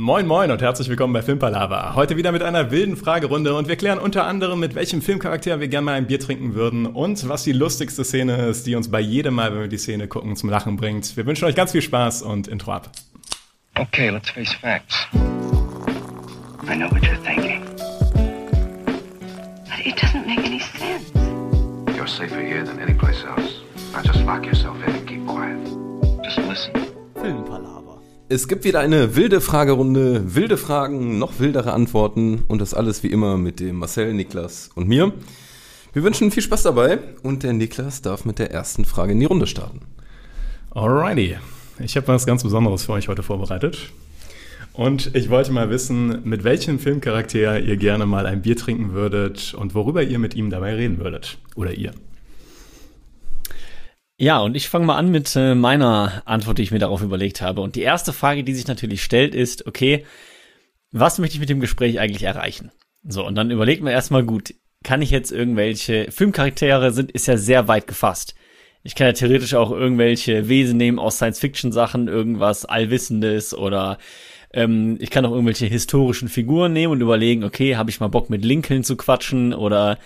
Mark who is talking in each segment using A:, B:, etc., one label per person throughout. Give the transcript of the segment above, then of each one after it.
A: Moin Moin und herzlich willkommen bei Filmpalava. Heute wieder mit einer wilden Fragerunde und wir klären unter anderem, mit welchem Filmcharakter wir gerne mal ein Bier trinken würden und was die lustigste Szene ist, die uns bei jedem Mal, wenn wir die Szene gucken, zum Lachen bringt. Wir wünschen euch ganz viel Spaß und Intro ab.
B: Okay, let's face facts. I know what you're thinking.
C: But it doesn't make any sense.
D: You're safer here than any place else. Now just lock yourself in and keep quiet.
B: Just listen.
E: Filmpalaver.
F: Es gibt wieder eine wilde Fragerunde, wilde Fragen, noch wildere Antworten und das alles wie immer mit dem Marcel, Niklas und mir. Wir wünschen viel Spaß dabei und der Niklas darf mit der ersten Frage in die Runde starten.
A: Alrighty. Ich habe was ganz Besonderes für euch heute vorbereitet. Und ich wollte mal wissen, mit welchem Filmcharakter ihr gerne mal ein Bier trinken würdet und worüber ihr mit ihm dabei reden würdet. Oder ihr.
E: Ja, und ich fange mal an mit äh, meiner Antwort, die ich mir darauf überlegt habe. Und die erste Frage, die sich natürlich stellt, ist, okay, was möchte ich mit dem Gespräch eigentlich erreichen? So, und dann überlegt man erstmal gut, kann ich jetzt irgendwelche Filmcharaktere sind, ist ja sehr weit gefasst. Ich kann ja theoretisch auch irgendwelche Wesen nehmen aus Science-Fiction-Sachen, irgendwas Allwissendes oder ähm, ich kann auch irgendwelche historischen Figuren nehmen und überlegen, okay, habe ich mal Bock mit Lincoln zu quatschen oder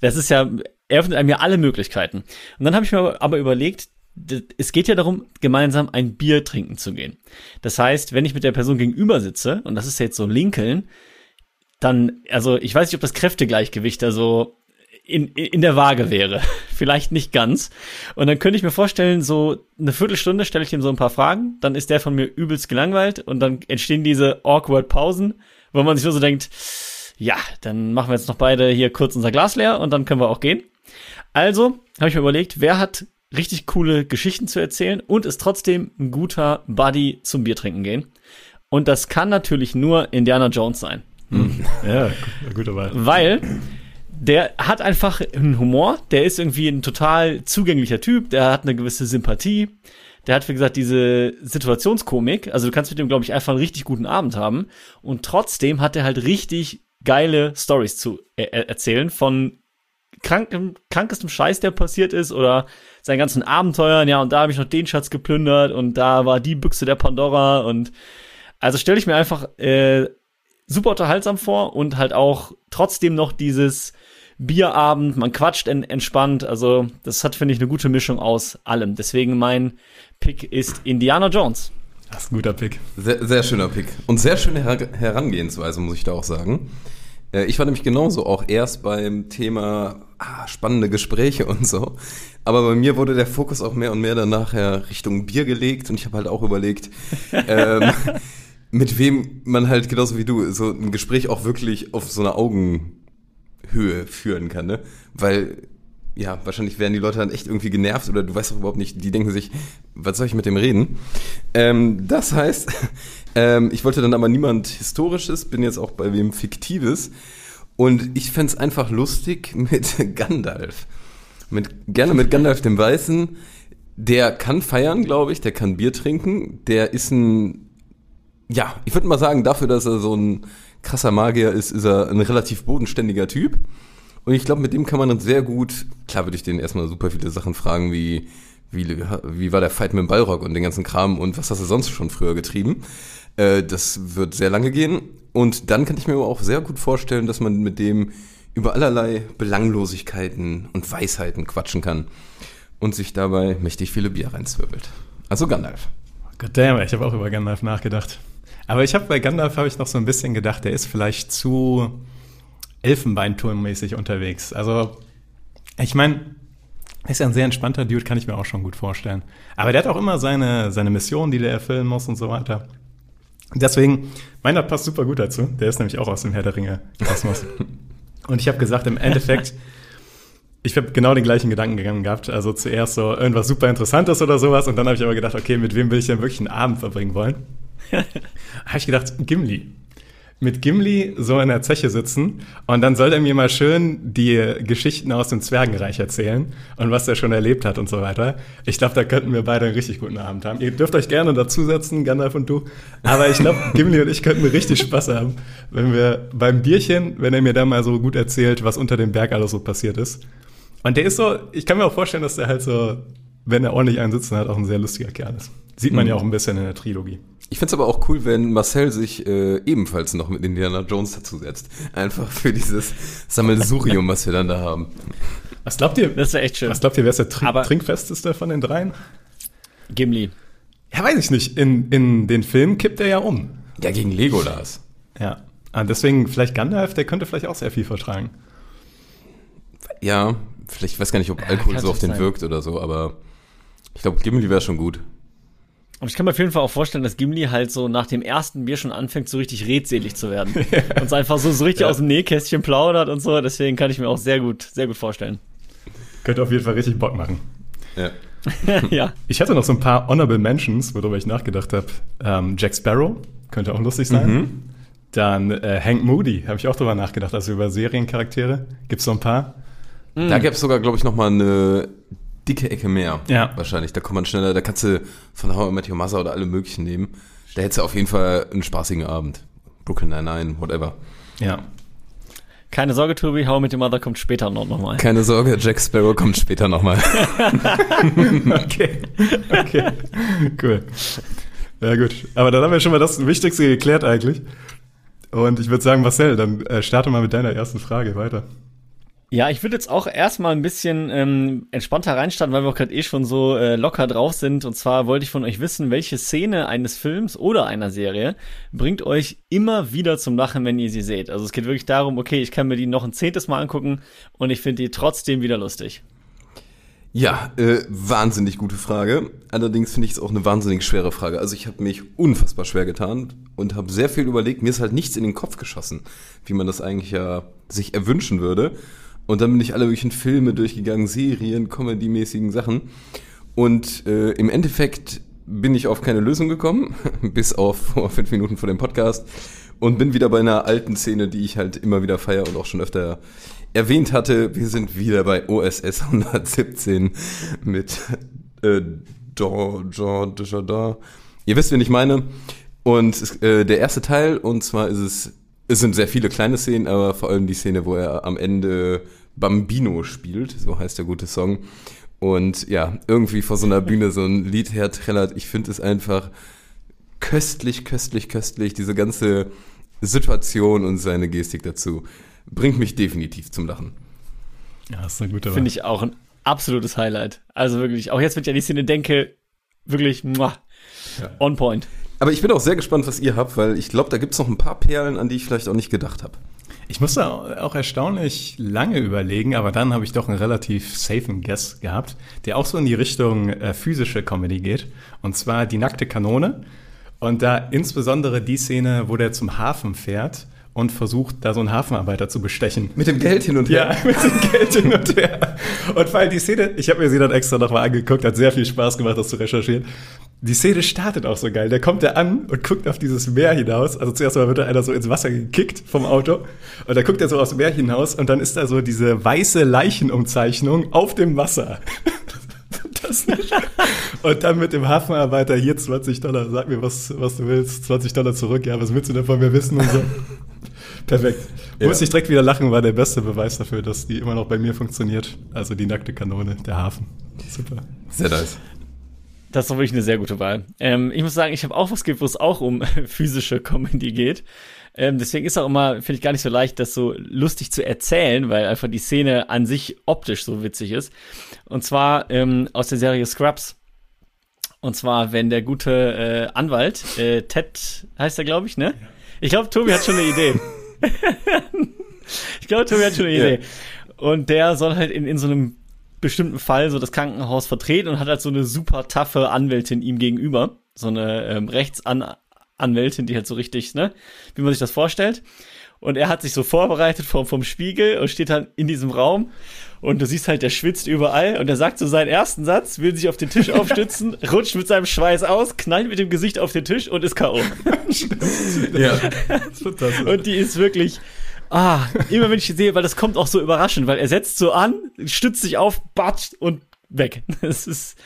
E: das ist ja, eröffnet einem ja alle Möglichkeiten. Und dann habe ich mir aber überlegt, es geht ja darum, gemeinsam ein Bier trinken zu gehen. Das heißt, wenn ich mit der Person gegenüber sitze, und das ist jetzt so Lincoln, dann, also ich weiß nicht, ob das Kräftegleichgewicht da so in, in der Waage wäre. Vielleicht nicht ganz. Und dann könnte ich mir vorstellen, so eine Viertelstunde stelle ich ihm so ein paar Fragen, dann ist der von mir übelst gelangweilt und dann entstehen diese awkward Pausen, wo man sich nur so denkt, ja, dann machen wir jetzt noch beide hier kurz unser Glas leer und dann können wir auch gehen. Also habe ich mir überlegt, wer hat richtig coole Geschichten zu erzählen und ist trotzdem ein guter Buddy zum Bier trinken gehen. Und das kann natürlich nur Indiana Jones sein.
A: Hm. Ja, guter Wahl.
E: Weil der hat einfach einen Humor, der ist irgendwie ein total zugänglicher Typ, der hat eine gewisse Sympathie, der hat, wie gesagt, diese Situationskomik, also du kannst mit dem, glaube ich, einfach einen richtig guten Abend haben und trotzdem hat er halt richtig geile Stories zu er erzählen von krankem, krankestem Scheiß, der passiert ist oder seinen ganzen Abenteuern, ja, und da habe ich noch den Schatz geplündert und da war die Büchse der Pandora und also stelle ich mir einfach äh, super unterhaltsam vor und halt auch trotzdem noch dieses Bierabend, man quatscht en entspannt, also das hat, finde ich, eine gute Mischung aus allem. Deswegen mein Pick ist Indiana Jones.
A: Das ist ein guter Pick.
F: Sehr, sehr schöner Pick. Und sehr schöne Her Herangehensweise, muss ich da auch sagen. Äh, ich war nämlich genauso auch erst beim Thema ah, spannende Gespräche und so. Aber bei mir wurde der Fokus auch mehr und mehr dann nachher Richtung Bier gelegt und ich habe halt auch überlegt, ähm, mit wem man halt genauso wie du so ein Gespräch auch wirklich auf so einer Augenhöhe führen kann, ne? Weil ja, wahrscheinlich werden die Leute dann echt irgendwie genervt oder du weißt doch überhaupt nicht, die denken sich, was soll ich mit dem reden? Ähm, das heißt, ähm, ich wollte dann aber niemand Historisches, bin jetzt auch bei wem Fiktives und ich fände es einfach lustig mit Gandalf. Mit, gerne mit Gandalf dem Weißen. Der kann feiern, glaube ich, der kann Bier trinken, der ist ein, ja, ich würde mal sagen, dafür, dass er so ein krasser Magier ist, ist er ein relativ bodenständiger Typ. Und ich glaube, mit dem kann man dann sehr gut, klar würde ich den erstmal super viele Sachen fragen, wie, wie, wie war der Fight mit dem Ballrock und den ganzen Kram und was hast du sonst schon früher getrieben? Äh, das wird sehr lange gehen. Und dann kann ich mir aber auch sehr gut vorstellen, dass man mit dem über allerlei Belanglosigkeiten und Weisheiten quatschen kann und sich dabei mächtig viele Bier reinzwirbelt. Also Gandalf.
A: Goddammit, ich habe auch über Gandalf nachgedacht. Aber ich habe bei Gandalf habe ich noch so ein bisschen gedacht, der ist vielleicht zu Elfenbeinturmmäßig unterwegs. Also, ich meine, er ist ja ein sehr entspannter Dude, kann ich mir auch schon gut vorstellen. Aber der hat auch immer seine, seine Mission, die der erfüllen muss und so weiter. Deswegen, meiner passt super gut dazu. Der ist nämlich auch aus dem Herr der Ringe Kosmos. und ich habe gesagt, im Endeffekt, ich habe genau den gleichen Gedanken gegangen gehabt. Also zuerst so irgendwas super Interessantes oder sowas. Und dann habe ich aber gedacht, okay, mit wem will ich denn wirklich einen Abend verbringen wollen? habe ich gedacht, Gimli mit Gimli so in der Zeche sitzen und dann soll er mir mal schön die Geschichten aus dem Zwergenreich erzählen und was er schon erlebt hat und so weiter. Ich glaube, da könnten wir beide einen richtig guten Abend haben. Ihr dürft euch gerne dazusetzen, Gandalf und du. Aber ich glaube, Gimli und ich könnten richtig Spaß haben, wenn wir beim Bierchen, wenn er mir da mal so gut erzählt, was unter dem Berg alles so passiert ist. Und der ist so, ich kann mir auch vorstellen, dass der halt so wenn er ordentlich einen sitzen hat, auch ein sehr lustiger Kerl ist. Sieht man
F: Mhm.
A: ja auch ein bisschen in der Trilogie.
F: Ich find's aber auch cool, wenn Marcel sich äh, ebenfalls noch mit Indiana Jones dazusetzt. Einfach für dieses Sammelsurium, was wir dann da haben.
A: Was glaubt ihr?
E: Das wäre echt schön.
A: Was glaubt ihr, wer ist der Trink
E: Aber-
A: Trinkfesteste von den dreien?
E: Gimli.
A: Ja, weiß ich nicht. In, in den Filmen kippt er ja um.
F: Ja, gegen Legolas.
A: Ja. Ah, deswegen vielleicht Gandalf, der könnte vielleicht auch sehr viel vertragen.
F: Ja, vielleicht, ich weiß gar nicht, ob Alkohol
E: kann
F: so auf den
E: sein.
F: wirkt oder so, aber ich glaube, Gimli wäre schon gut.
E: Und ich kann mir auf jeden Fall auch vorstellen, dass Gimli halt so nach dem ersten Bier schon anfängt, so richtig redselig zu werden. Und es einfach so, so richtig
A: Ja.
E: aus dem Nähkästchen plaudert und so. Deswegen kann ich mir auch sehr gut, sehr gut vorstellen.
A: Könnte auf jeden Fall richtig Bock machen.
F: Ja.
E: ja.
A: Ich hatte noch so ein paar Honorable Mentions, worüber ich nachgedacht habe. Ähm, Jack Sparrow, könnte auch lustig sein.
F: Mhm.
A: Dann äh, Hank Moody, habe ich auch drüber nachgedacht, also über Seriencharaktere. Gibt es so ein paar?
F: Da gäbe es sogar, glaube ich, noch mal eine dicke Ecke mehr.
A: Ja.
F: Wahrscheinlich. Da kommt man schneller, da kannst du von How I Met Your Mother oder alle möglichen nehmen. Da hättest du auf jeden Fall einen spaßigen Abend. Brooklyn Nine-Nine, whatever.
A: Ja.
E: Keine Sorge, Tobi, How mit dem Mother kommt später noch, noch mal.
F: Keine Sorge, Jack Sparrow kommt später nochmal.
A: Okay. Okay. cool. Ja, gut. Aber dann haben wir schon mal das Wichtigste geklärt eigentlich. Und ich würde sagen, Marcel, dann äh, starte mal mit deiner ersten Frage weiter.
E: Ja, ich würde jetzt auch erstmal ein bisschen ähm, entspannter reinstarten, weil wir auch gerade eh schon so äh, locker drauf sind. Und zwar wollte ich von euch wissen, welche Szene eines Films oder einer Serie bringt euch immer wieder zum Lachen, wenn ihr sie seht. Also es geht wirklich darum, okay, ich kann mir die noch ein zehntes Mal angucken und ich finde die trotzdem wieder lustig.
F: Ja, äh, wahnsinnig gute Frage. Allerdings finde ich es auch eine wahnsinnig schwere Frage. Also ich habe mich unfassbar schwer getan und habe sehr viel überlegt. Mir ist halt nichts in den Kopf geschossen, wie man das eigentlich ja sich erwünschen würde. Und dann bin ich alle möglichen Filme durchgegangen, Serien, Comedy-mäßigen Sachen. Und äh, im Endeffekt bin ich auf keine Lösung gekommen, bis auf vor fünf Minuten vor dem Podcast. Und bin wieder bei einer alten Szene, die ich halt immer wieder feier und auch schon öfter erwähnt hatte. Wir sind wieder bei OSS 117 mit äh, Jean, Jean Dujardin. Ihr wisst, wen ich meine. Und äh, der erste Teil, und zwar ist es, es sind sehr viele kleine Szenen, aber vor allem die Szene, wo er am Ende Bambino spielt, so heißt der gute Song. Und ja, irgendwie vor so einer Bühne so ein Lied herträllert. Ich finde es einfach köstlich, köstlich, köstlich. Diese ganze Situation und seine Gestik dazu bringt mich definitiv zum Lachen.
A: Ja, das ist eine gute
E: Finde ich auch ein absolutes Highlight. Also wirklich, auch jetzt, wenn ich an die Szene denke, wirklich muah,
A: Ja.
E: on point.
F: Aber ich bin auch sehr gespannt, was ihr habt, weil ich glaube, da gibt es noch ein paar Perlen, an die ich vielleicht auch nicht gedacht habe.
A: Ich musste auch erstaunlich lange überlegen, aber dann habe ich doch einen relativ safen Guess gehabt, der auch so in die Richtung äh, physische Comedy geht. Und zwar die nackte Kanone. Und da insbesondere die Szene, wo der zum Hafen fährt und versucht, da so einen Hafenarbeiter zu bestechen.
F: Mit dem Geld hin und
A: Ja, mit dem Geld hin und her. Und vor allem die Szene, ich habe mir sie dann extra nochmal angeguckt, hat sehr viel Spaß gemacht, das zu recherchieren. Die Szene startet auch so geil. Der kommt da an und guckt auf dieses Meer hinaus. Also zuerst mal wird da einer so ins Wasser gekickt vom Auto. Und dann guckt er so aufs Meer hinaus und dann ist da so diese weiße Leichenumzeichnung auf dem Wasser. Das nicht. Und dann mit dem Hafenarbeiter hier 20 Dollar, sag mir, was, was du willst, 20 Dollar zurück, ja, was willst du denn von mir wissen und so. Perfekt.
F: Ja.
A: Muss ich direkt wieder lachen, war der beste Beweis dafür, dass die immer noch bei mir funktioniert. Also die nackte Kanone, der Hafen. Super.
F: Sehr nice.
E: Das ist doch wirklich eine sehr gute Wahl. Ähm, ich muss sagen, ich habe auch was gibt, wo es auch um physische Comedy geht. Ähm, deswegen ist auch immer, finde ich, gar nicht so leicht, das so lustig zu erzählen, weil einfach die Szene an sich optisch so witzig ist. Und zwar ähm, aus der Serie Scrubs. Und zwar, wenn der gute äh, Anwalt, äh, Ted heißt er, glaube ich, ne? Ich glaube, Tobi hat schon eine Idee. ich glaube, Tobi hat schon eine
F: Ja.
E: Idee. Und der soll halt in, in so einem bestimmten Fall so das Krankenhaus vertreten und hat halt so eine super taffe Anwältin ihm gegenüber. So eine ähm, Rechtsanwältin, die halt so richtig, ne, wie man sich das vorstellt. Und er hat sich so vorbereitet vom, vom Spiegel und steht dann in diesem Raum. Und du siehst halt, der schwitzt überall und er sagt so seinen ersten Satz, will sich auf den Tisch aufstützen, rutscht mit seinem Schweiß aus, knallt mit dem Gesicht auf den Tisch und ist K.O.
F: Ja.
E: Und die ist wirklich, ah, immer wenn ich die sehe, weil das kommt auch so überraschend, weil er setzt so an, stützt sich auf, batscht und weg. Das ist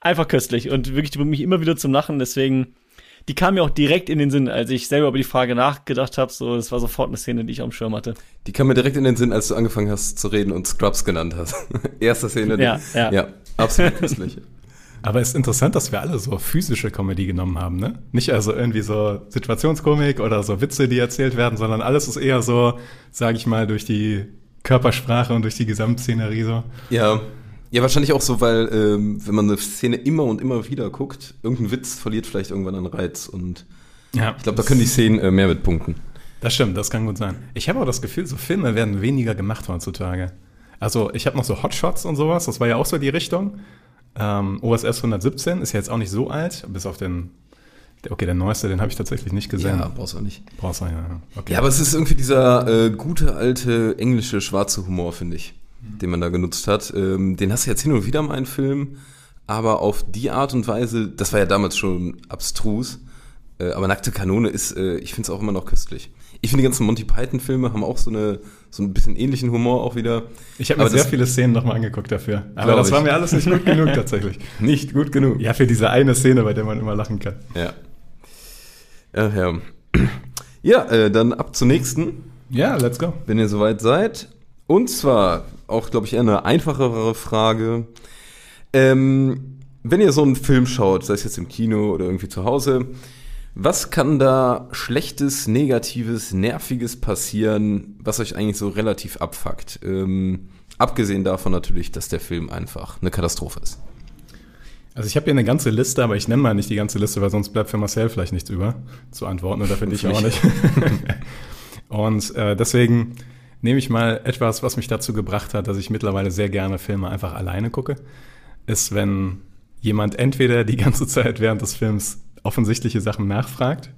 E: einfach köstlich und wirklich, die bringt mich immer wieder zum Lachen, deswegen, die kam mir auch direkt in den Sinn, als ich selber über die Frage nachgedacht habe, so, das war sofort eine Szene, die ich dem Schirm hatte.
F: Die kam mir direkt in den Sinn, als du angefangen hast zu reden und Scrubs genannt hast. Erste Szene. die-
E: Ja, ja.
F: Ja, absolut köstlich.
A: Aber es ist interessant, dass wir alle so physische Comedy genommen haben, ne? Nicht also irgendwie so Situationskomik oder so Witze, die erzählt werden, sondern alles ist eher so, sage ich mal, durch die Körpersprache und durch die Gesamtszenerie so.
F: Ja. Ja, wahrscheinlich auch so, weil ähm, wenn man eine Szene immer und immer wieder guckt, irgendein Witz verliert vielleicht irgendwann an Reiz und
A: Ja,
F: ich glaube, da können die Szenen äh, mehr mit punkten.
A: Das stimmt, das kann gut sein. Ich habe auch das Gefühl, so Filme werden weniger gemacht heutzutage. Also ich habe noch so Hotshots und sowas, das war ja auch so die Richtung. Ähm, OSS 117 ist ja jetzt auch nicht so alt, bis auf den, okay, der neueste, den habe ich tatsächlich nicht gesehen.
F: Ja, brauchst du auch nicht.
A: Brauchst du, ja. Okay.
F: Ja, aber es ist irgendwie dieser äh, gute alte englische schwarze Humor, finde ich, den man da genutzt hat. Ähm, den hast du jetzt hin und wieder mal in Filmen, aber auf die Art und Weise, das war ja damals schon abstrus, äh, aber Nackte Kanone ist, äh, ich finde es auch immer noch köstlich. Ich finde, die ganzen Monty Python-Filme haben auch so, eine, so ein bisschen ähnlichen Humor auch wieder.
A: ich habe mir sehr viele Szenen nochmal angeguckt dafür. Aber das war
F: ich.
A: mir alles nicht gut genug tatsächlich.
F: Nicht gut genug.
A: Ja, für diese eine Szene, bei der man immer lachen kann.
F: Ja. Ja, ja. Ja, äh, dann ab zur nächsten.
A: Ja, let's go.
F: wenn ihr soweit seid. Und zwar auch, glaube ich, eher eine einfachere Frage. Ähm, wenn ihr so einen Film schaut, sei es jetzt im Kino oder irgendwie zu Hause, was kann da Schlechtes, Negatives, Nerviges passieren, was euch eigentlich so relativ abfuckt? Ähm, abgesehen davon natürlich, dass der Film einfach eine Katastrophe ist.
A: Also ich habe hier eine ganze Liste, aber ich nenne mal nicht die ganze Liste, weil sonst bleibt für Marcel vielleicht nichts über zu antworten oder für dich auch nicht. und äh, deswegen nehme ich mal etwas, was mich dazu gebracht hat, dass ich mittlerweile sehr gerne Filme einfach alleine gucke, ist, wenn jemand entweder die ganze Zeit während des Films offensichtliche Sachen nachfragt.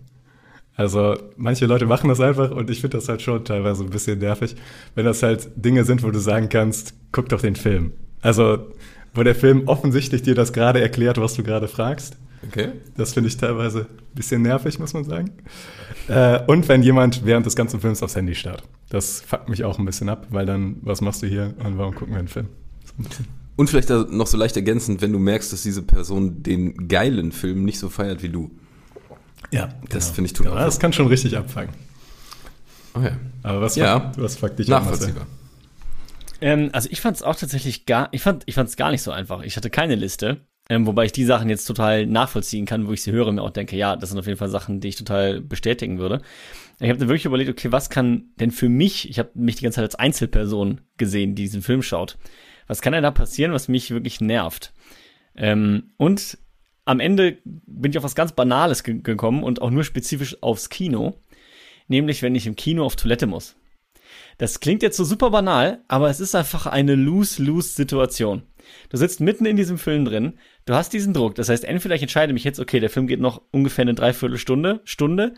A: Also manche Leute machen das einfach und ich finde das halt schon teilweise ein bisschen nervig, wenn das halt Dinge sind, wo du sagen kannst, guck doch den Film. Also wo der Film offensichtlich dir das gerade erklärt, was du gerade fragst.
F: Okay.
A: Das finde ich teilweise ein bisschen nervig, muss man sagen. Äh, und wenn jemand während des ganzen Films aufs Handy starrt. Das fuckt mich auch ein bisschen ab, weil dann, was machst du hier und warum gucken wir einen Film? So ein.
F: Und vielleicht da noch so leicht ergänzend, wenn du merkst, dass diese Person den geilen Film nicht so feiert wie du.
A: Ja,
F: Das finde ich tut
A: genau, Das kann schon richtig abfangen.
F: Okay.
A: Aber was,
F: Ja.
A: fuckt, was fuckt dich?
F: Nachvollziehbar.
E: Ähm, also ich fand es auch tatsächlich gar, ich fand, ich fand es gar nicht so einfach. Ich hatte keine Liste, ähm, wobei ich die Sachen jetzt total nachvollziehen kann, wo ich sie höre und mir auch denke, ja, das sind auf jeden Fall Sachen, die ich total bestätigen würde. Ich habe dann wirklich überlegt, okay, was kann denn für mich, ich habe mich die ganze Zeit als Einzelperson gesehen, die diesen Film schaut. Was kann denn da passieren, was mich wirklich nervt? Ähm, und am Ende bin ich auf was ganz Banales ge gekommen und auch nur spezifisch aufs Kino. Nämlich, wenn ich im Kino auf Toilette muss. Das klingt jetzt so super banal, aber es ist einfach eine Lose-Lose-Situation. Du sitzt mitten in diesem Film drin, du hast diesen Druck. Das heißt, entweder ich entscheide mich jetzt, okay, der Film geht noch ungefähr eine Dreiviertelstunde, Stunde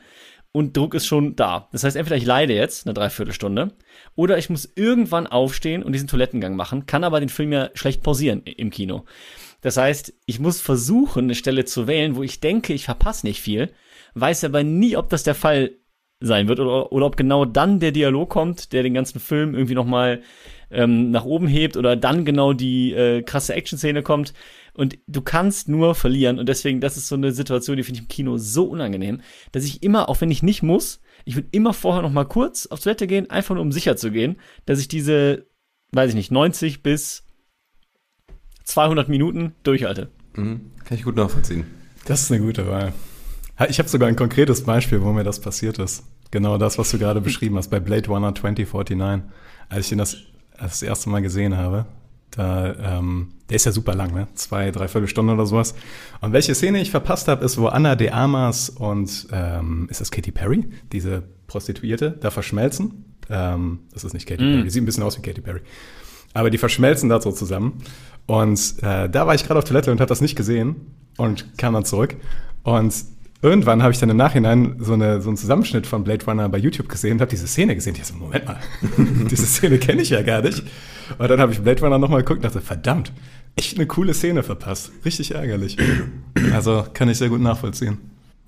E: und Druck ist schon da. Das heißt, entweder ich leide jetzt eine Dreiviertelstunde oder ich muss irgendwann aufstehen und diesen Toilettengang machen, kann aber den Film ja schlecht pausieren im Kino. Das heißt, ich muss versuchen, eine Stelle zu wählen, wo ich denke, ich verpasse nicht viel, weiß aber nie, ob das der Fall sein wird oder, oder ob genau dann der Dialog kommt, der den ganzen Film irgendwie nochmal ähm, nach oben hebt oder dann genau die äh, krasse Action-Szene kommt. Und du kannst nur verlieren. Und deswegen, das ist so eine Situation, die finde ich im Kino so unangenehm, dass ich immer, auch wenn ich nicht muss, ich würde immer vorher noch mal kurz auf Toilette gehen, einfach nur um sicher zu gehen, dass ich diese, weiß ich nicht, 90 bis 200 Minuten durchhalte.
F: Mhm. Kann ich gut nachvollziehen.
A: Das ist eine gute Wahl. Ich habe sogar ein konkretes Beispiel, wo mir das passiert ist. Genau das, was du gerade beschrieben hast, bei Blade Runner 2049. Als ich den das, das erste Mal gesehen habe, da, ähm, der ist ja super lang, ne? Zwei, dreiviertel Stunden oder sowas. Und welche Szene ich verpasst habe, ist, wo Anna de Armas und, ähm, ist das Katy Perry, diese Prostituierte, da verschmelzen. Ähm, das ist nicht Katy Perry, die sieht ein bisschen aus wie Katy Perry. Aber die verschmelzen da so zusammen. Und äh, da war ich gerade auf Toilette und habe das nicht gesehen und kam dann zurück. Und irgendwann habe ich dann im Nachhinein so, eine, so einen Zusammenschnitt von Blade Runner bei YouTube gesehen und habe diese Szene gesehen. Ich so, Moment mal, diese Szene kenne ich ja gar nicht. Und dann habe ich Blade Runner nochmal geguckt und dachte, verdammt, echt eine coole Szene verpasst. Richtig ärgerlich. Also kann ich sehr gut nachvollziehen.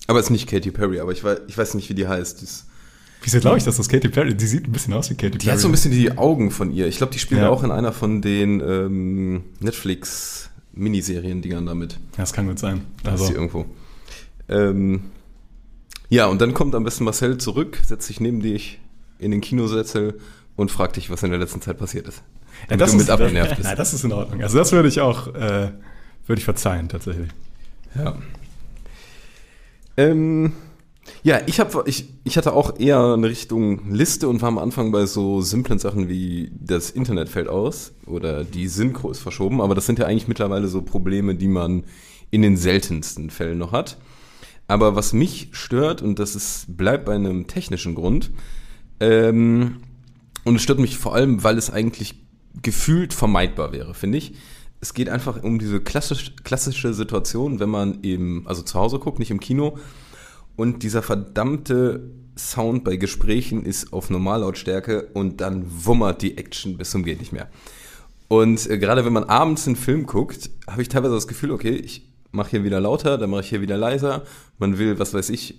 F: Aber es ist nicht Katy Perry, aber ich weiß, ich weiß nicht, wie die heißt. Die, ist,
A: Wieso glaube ich, dass das Katy Perry, die sieht ein bisschen aus wie Katy
F: die
A: Perry.
F: hat so ein bisschen die Augen von ihr. Ich glaube, die spielt
A: Ja.
F: auch in einer von den ähm, Netflix-Miniserien-Dingern damit.
A: Ja, das kann gut sein.
F: Da ist
A: Also,
F: sie irgendwo. Ähm, ja, und dann kommt am besten Marcel zurück, setzt sich neben dich in den Kinosessel und fragt dich, was in der letzten Zeit passiert ist.
A: Ja, das
F: du mit
A: ist,
F: abgenervt bist.
A: Ja, das ist in Ordnung. Also das würde ich auch äh, würde ich verzeihen, tatsächlich.
F: Ja. Ähm, ja, ich, hab, ich, ich hatte auch eher eine Richtung Liste und war am Anfang bei so simplen Sachen wie das Internet fällt aus oder die Synchro ist verschoben, aber das sind ja eigentlich mittlerweile so Probleme, die man in den seltensten Fällen noch hat. Aber was mich stört, und das ist, bleibt bei einem technischen Grund, ähm, und es stört mich vor allem, weil es eigentlich gefühlt vermeidbar wäre, finde ich. Es geht einfach um diese klassisch, klassische Situation, wenn man im, also zu Hause guckt, nicht im Kino, und dieser verdammte Sound bei Gesprächen ist auf Normallautstärke und dann wummert die Action bis zum geht nicht mehr. Und äh, gerade wenn man abends einen Film guckt, habe ich teilweise das Gefühl, okay, ich mache hier wieder lauter, dann mache ich hier wieder leiser. Man will, was weiß ich,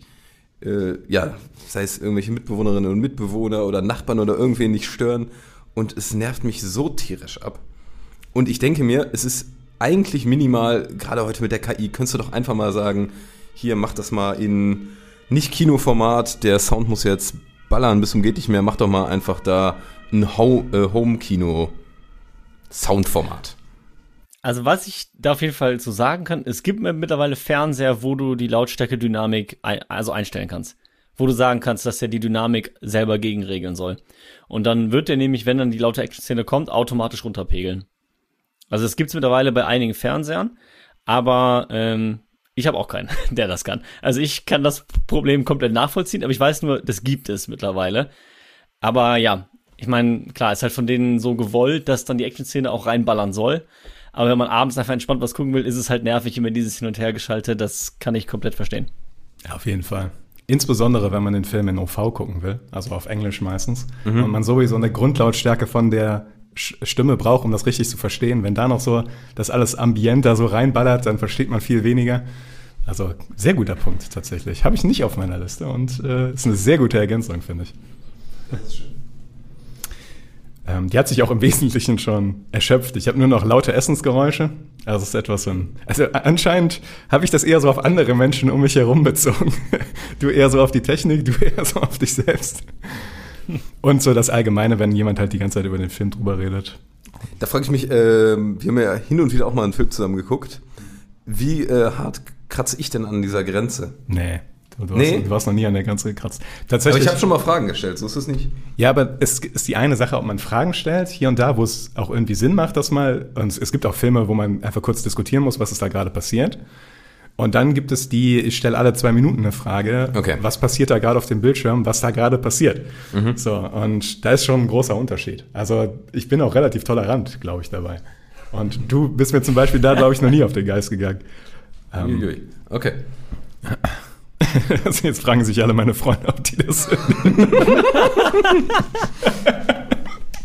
F: äh, ja, sei es irgendwelche Mitbewohnerinnen und Mitbewohner oder Nachbarn oder irgendwen nicht stören. Und es nervt mich so tierisch ab. Und ich denke mir, es ist eigentlich minimal, gerade heute mit der KI, könntest du doch einfach mal sagen, hier, mach das mal in nicht Kinoformat, der Sound muss jetzt ballern bis zum geht nicht mehr, mach doch mal einfach da ein äh, Home-Kino Soundformat.
E: Also was ich da auf jeden Fall zu sagen kann, es gibt mittlerweile Fernseher, wo du die Lautstärke-Dynamik ein, also einstellen kannst. Wo du sagen kannst, dass der die Dynamik selber gegenregeln soll. Und dann wird der nämlich, wenn dann die laute Action-Szene kommt, automatisch runterpegeln. Also es gibt's mittlerweile bei einigen Fernsehern, aber ähm, ich habe auch keinen, der das kann. Also ich kann das Problem komplett nachvollziehen, aber ich weiß nur, das gibt es mittlerweile. Aber ja, ich meine, klar, ist halt von denen so gewollt, dass dann die Action-Szene auch reinballern soll. Aber wenn man abends einfach entspannt was gucken will, ist es halt nervig, immer dieses Hin- und Hergeschaltet. Das kann ich komplett verstehen.
A: Ja, auf jeden Fall. Insbesondere, wenn man den Film in OV gucken will, also auf Englisch meistens, mhm. und man sowieso eine Grundlautstärke von der Stimme braucht, um das richtig zu verstehen. Wenn da noch so das alles Ambient da so reinballert, dann versteht man viel weniger. Also sehr guter Punkt tatsächlich. Habe ich nicht auf meiner Liste und äh, ist eine sehr gute Ergänzung, finde ich. Das ist schön. Ähm, die hat sich auch im Wesentlichen schon erschöpft. Ich habe nur noch laute Essensgeräusche. Also es ist etwas so ein. Also anscheinend habe ich das eher so auf andere Menschen um mich herum bezogen. Du eher so auf die Technik, du eher so auf dich selbst. Und so das Allgemeine, wenn jemand halt die ganze Zeit über den Film drüber redet.
F: Da frage ich mich, äh, wir haben ja hin und wieder auch mal einen Film zusammen geguckt. Wie äh, hart kratze ich denn an dieser Grenze?
A: Nee. Du, nee. hast, du warst noch nie an der Grenze gekratzt. Tatsächlich.
F: Aber ich habe schon mal Fragen gestellt, so ist es nicht.
A: Ja, aber es ist die eine Sache, ob man Fragen stellt, hier und da, wo es auch irgendwie Sinn macht, das mal. Und es gibt auch Filme, wo man einfach kurz diskutieren muss, was ist da gerade passiert. Und dann gibt es die, ich stelle alle zwei Minuten eine Frage, okay. was passiert da gerade auf dem Bildschirm, was da gerade passiert. Mhm. So, und da ist schon ein großer Unterschied. Also ich bin auch relativ tolerant, glaube ich, dabei. Und du bist mir zum Beispiel da, glaube ich, noch nie auf den Geist gegangen.
F: Ähm, okay.
A: Also jetzt fragen sich alle meine Freunde, ob die das sind.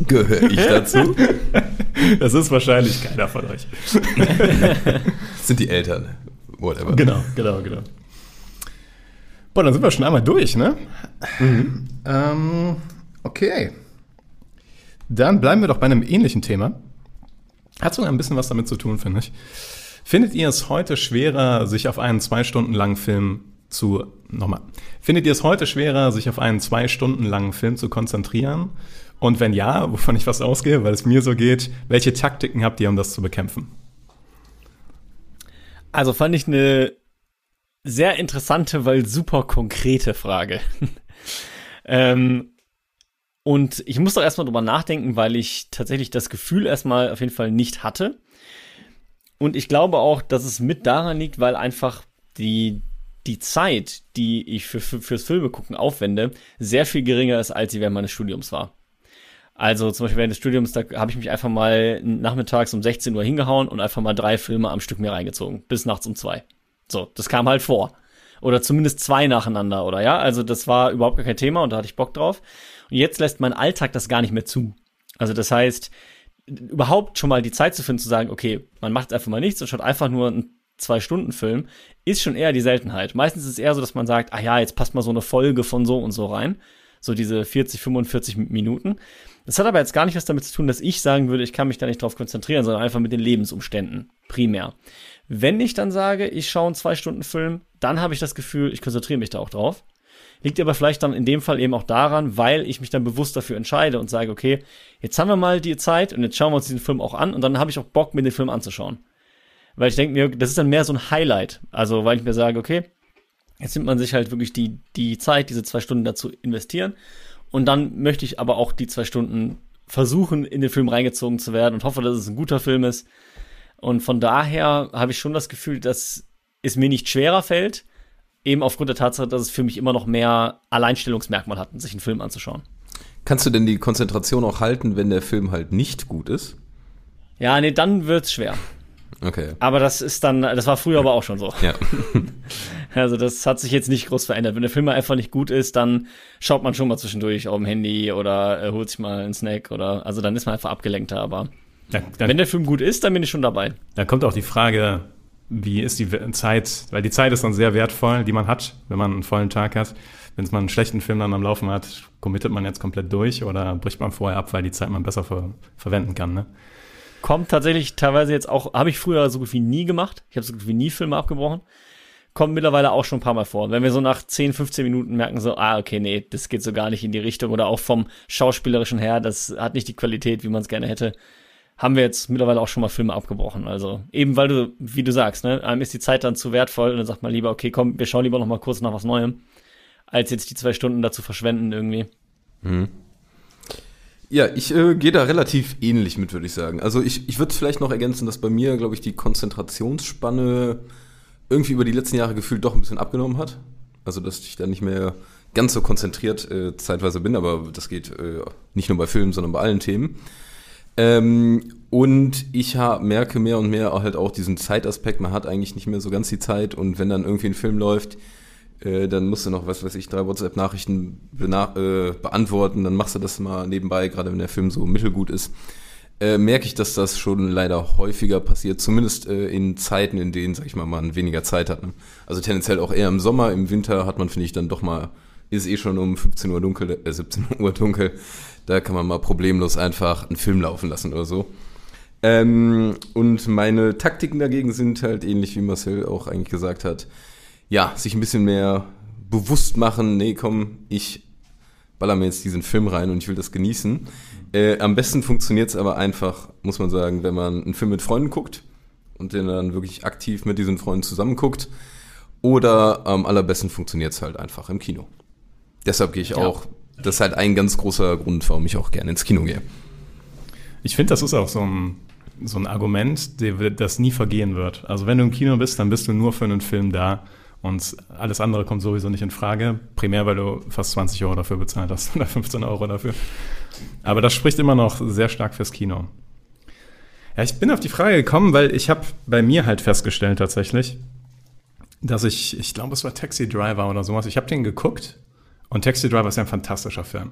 F: Gehöre ich dazu?
A: Das ist wahrscheinlich keiner von euch.
F: Das sind die Eltern. Whatever.
A: Genau, genau, genau. Boah, dann sind wir schon einmal durch, ne? Mhm. Ähm, okay. Dann bleiben wir doch bei einem ähnlichen Thema. Hat sogar ein bisschen was damit zu tun, finde ich. Findet ihr es heute schwerer, sich auf einen zwei Stunden langen Film zu, nochmal, findet ihr es heute schwerer, sich auf einen zwei Stunden langen Film zu konzentrieren? Und wenn ja, wovon ich was ausgehe, weil es mir so geht, welche Taktiken habt ihr, um das zu bekämpfen?
E: Also fand ich eine sehr interessante, weil super konkrete Frage. ähm, und ich muss doch erstmal drüber nachdenken, weil ich tatsächlich das Gefühl erstmal auf jeden Fall nicht hatte. Und ich glaube auch, dass es mit daran liegt, weil einfach die, die Zeit, die ich für, für, fürs Filme gucken aufwende, sehr viel geringer ist, als sie während meines Studiums war. Also zum Beispiel während des Studiums, da habe ich mich einfach mal nachmittags um 16 Uhr hingehauen und einfach mal drei Filme am Stück mir reingezogen, bis nachts um zwei. So, das kam halt vor. Oder zumindest zwei nacheinander, oder ja? Also das war überhaupt gar kein Thema und da hatte ich Bock drauf. Und jetzt lässt mein Alltag das gar nicht mehr zu. Also das heißt, überhaupt schon mal die Zeit zu finden, zu sagen, okay, man macht einfach mal nichts und schaut einfach nur einen Zwei-Stunden-Film, ist schon eher die Seltenheit. Meistens ist es eher so, dass man sagt, ah ja, jetzt passt mal so eine Folge von so und so rein. So diese 40, 45 Minuten. Das hat aber jetzt gar nicht was damit zu tun, dass ich sagen würde, ich kann mich da nicht drauf konzentrieren, sondern einfach mit den Lebensumständen. Primär. Wenn ich dann sage, ich schaue einen Zwei-Stunden-Film, dann habe ich das Gefühl, ich konzentriere mich da auch drauf. Liegt aber vielleicht dann in dem Fall eben auch daran, weil ich mich dann bewusst dafür entscheide und sage, okay, jetzt haben wir mal die Zeit und jetzt schauen wir uns diesen Film auch an und dann habe ich auch Bock, mir den Film anzuschauen. Weil ich denke mir, das ist dann mehr so ein Highlight. Also, weil ich mir sage, okay, jetzt nimmt man sich halt wirklich die, die Zeit, diese zwei Stunden dazu investieren. Und dann möchte ich aber auch die zwei Stunden versuchen, in den Film reingezogen zu werden und hoffe, dass es ein guter Film ist. Und von daher habe ich schon das Gefühl, dass es mir nicht schwerer fällt, eben aufgrund der Tatsache, dass es für mich immer noch mehr Alleinstellungsmerkmal hat, sich einen Film anzuschauen.
F: Kannst du denn die Konzentration auch halten, wenn der Film halt nicht gut ist?
E: Ja, nee, dann wird's schwer.
F: Okay.
E: Aber das ist dann, das war früher aber auch schon so.
F: Ja.
E: Also das hat sich jetzt nicht groß verändert. Wenn der Film einfach nicht gut ist, dann schaut man schon mal zwischendurch auf dem Handy oder äh, holt sich mal einen Snack oder, also dann ist man einfach abgelenkter. Aber
A: Da, da,
E: wenn der Film gut ist, dann bin ich schon dabei.
A: da kommt auch die Frage, wie ist die Zeit, weil die Zeit ist dann sehr wertvoll, die man hat, wenn man einen vollen Tag hat. Wenn man einen schlechten Film dann am Laufen hat, committet man jetzt komplett durch oder bricht man vorher ab, weil die Zeit man besser ver verwenden kann. Ne?
E: Kommt tatsächlich teilweise jetzt auch, habe ich früher so gut wie nie gemacht. Ich habe so gut wie nie Filme abgebrochen. Kommt mittlerweile auch schon ein paar Mal vor. Wenn wir so nach 10, 15 Minuten merken, so, ah, okay, nee, das geht so gar nicht in die Richtung oder auch vom Schauspielerischen her, das hat nicht die Qualität, wie man es gerne hätte, haben wir jetzt mittlerweile auch schon mal Filme abgebrochen. Also eben weil du, wie du sagst, ne, einem ist die Zeit dann zu wertvoll und dann sagt man lieber, okay, komm, wir schauen lieber noch mal kurz nach was Neuem, als jetzt die zwei Stunden dazu verschwenden irgendwie.
F: Ja, ich äh, gehe da relativ ähnlich mit, würde ich sagen. Also ich, ich würde vielleicht noch ergänzen, dass bei mir, glaube ich, die Konzentrationsspanne irgendwie über die letzten Jahre gefühlt doch ein bisschen abgenommen hat. Also dass ich da nicht mehr ganz so konzentriert äh, zeitweise bin, aber das geht äh, nicht nur bei Filmen, sondern bei allen Themen. Ähm, und ich ha, merke mehr und mehr halt auch diesen Zeitaspekt, man hat eigentlich nicht mehr so ganz die Zeit und wenn dann irgendwie ein Film läuft, äh, dann musst du noch, was weiß ich, drei WhatsApp-Nachrichten äh, beantworten, dann machst du das mal nebenbei, gerade wenn der Film so mittelgut ist. Äh, merke ich, dass das schon leider häufiger passiert, zumindest äh, in Zeiten, in denen, sag ich mal, man weniger Zeit hat. Ne? Also tendenziell auch eher im Sommer, im Winter hat man, finde ich, dann doch mal, ist eh schon um 15 Uhr dunkel, äh, 17 Uhr dunkel, da kann man mal problemlos einfach einen Film laufen lassen oder so. Ähm, und meine Taktiken dagegen sind halt ähnlich wie Marcel auch eigentlich gesagt hat. Ja, sich ein bisschen mehr bewusst machen, nee, komm, ich baller mir jetzt diesen Film rein und ich will das genießen. Äh, am besten funktioniert es aber einfach, muss man sagen, wenn man einen Film mit Freunden guckt und den dann wirklich aktiv mit diesen Freunden zusammen guckt. Oder am allerbesten funktioniert es halt einfach im Kino. Deshalb gehe ich
E: Ja.
F: auch, das ist halt ein ganz großer Grund, warum ich auch gerne ins Kino gehe.
A: Ich finde, das ist auch so ein, so ein Argument, das nie vergehen wird. Also wenn du im Kino bist, dann bist du nur für einen Film da und alles andere kommt sowieso nicht in Frage. Primär, weil du fast 20 Euro dafür bezahlt hast oder 15 Euro dafür. Aber das spricht immer noch sehr stark fürs Kino. Ja, ich bin auf die Frage gekommen, weil ich habe bei mir halt festgestellt tatsächlich, dass ich, ich glaube, es war Taxi Driver oder sowas. Ich habe den geguckt und Taxi Driver ist ja ein fantastischer Film.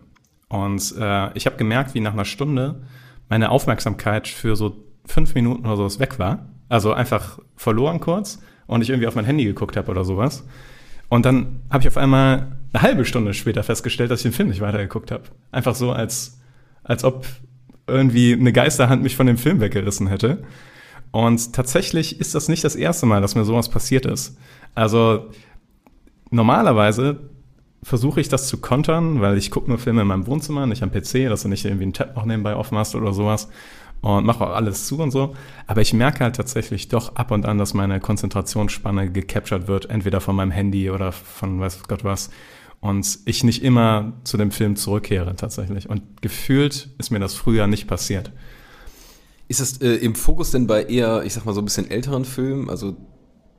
A: Und äh, ich habe gemerkt, wie nach einer Stunde meine Aufmerksamkeit für so fünf Minuten oder sowas weg war. Also einfach verloren kurz und ich irgendwie auf mein Handy geguckt habe oder sowas. Und dann habe ich auf einmal eine halbe Stunde später festgestellt, dass ich den Film nicht weitergeguckt habe. Einfach so, als, als ob irgendwie eine Geisterhand mich von dem Film weggerissen hätte. Und tatsächlich ist das nicht das erste Mal, dass mir sowas passiert ist. Also normalerweise versuche ich das zu kontern, weil ich gucke nur Filme in meinem Wohnzimmer, nicht am PC, dass du nicht irgendwie einen Tab noch nebenbei offen hast oder sowas und mache auch alles zu und so. Aber ich merke halt tatsächlich doch ab und an, dass meine Konzentrationsspanne gecaptured wird, entweder von meinem Handy oder von weiß Gott was. Und ich nicht immer zu dem Film zurückkehre tatsächlich. Und gefühlt ist mir das früher nicht passiert.
F: Ist das äh, im Fokus denn bei eher, ich sag mal so ein bisschen älteren Filmen? Also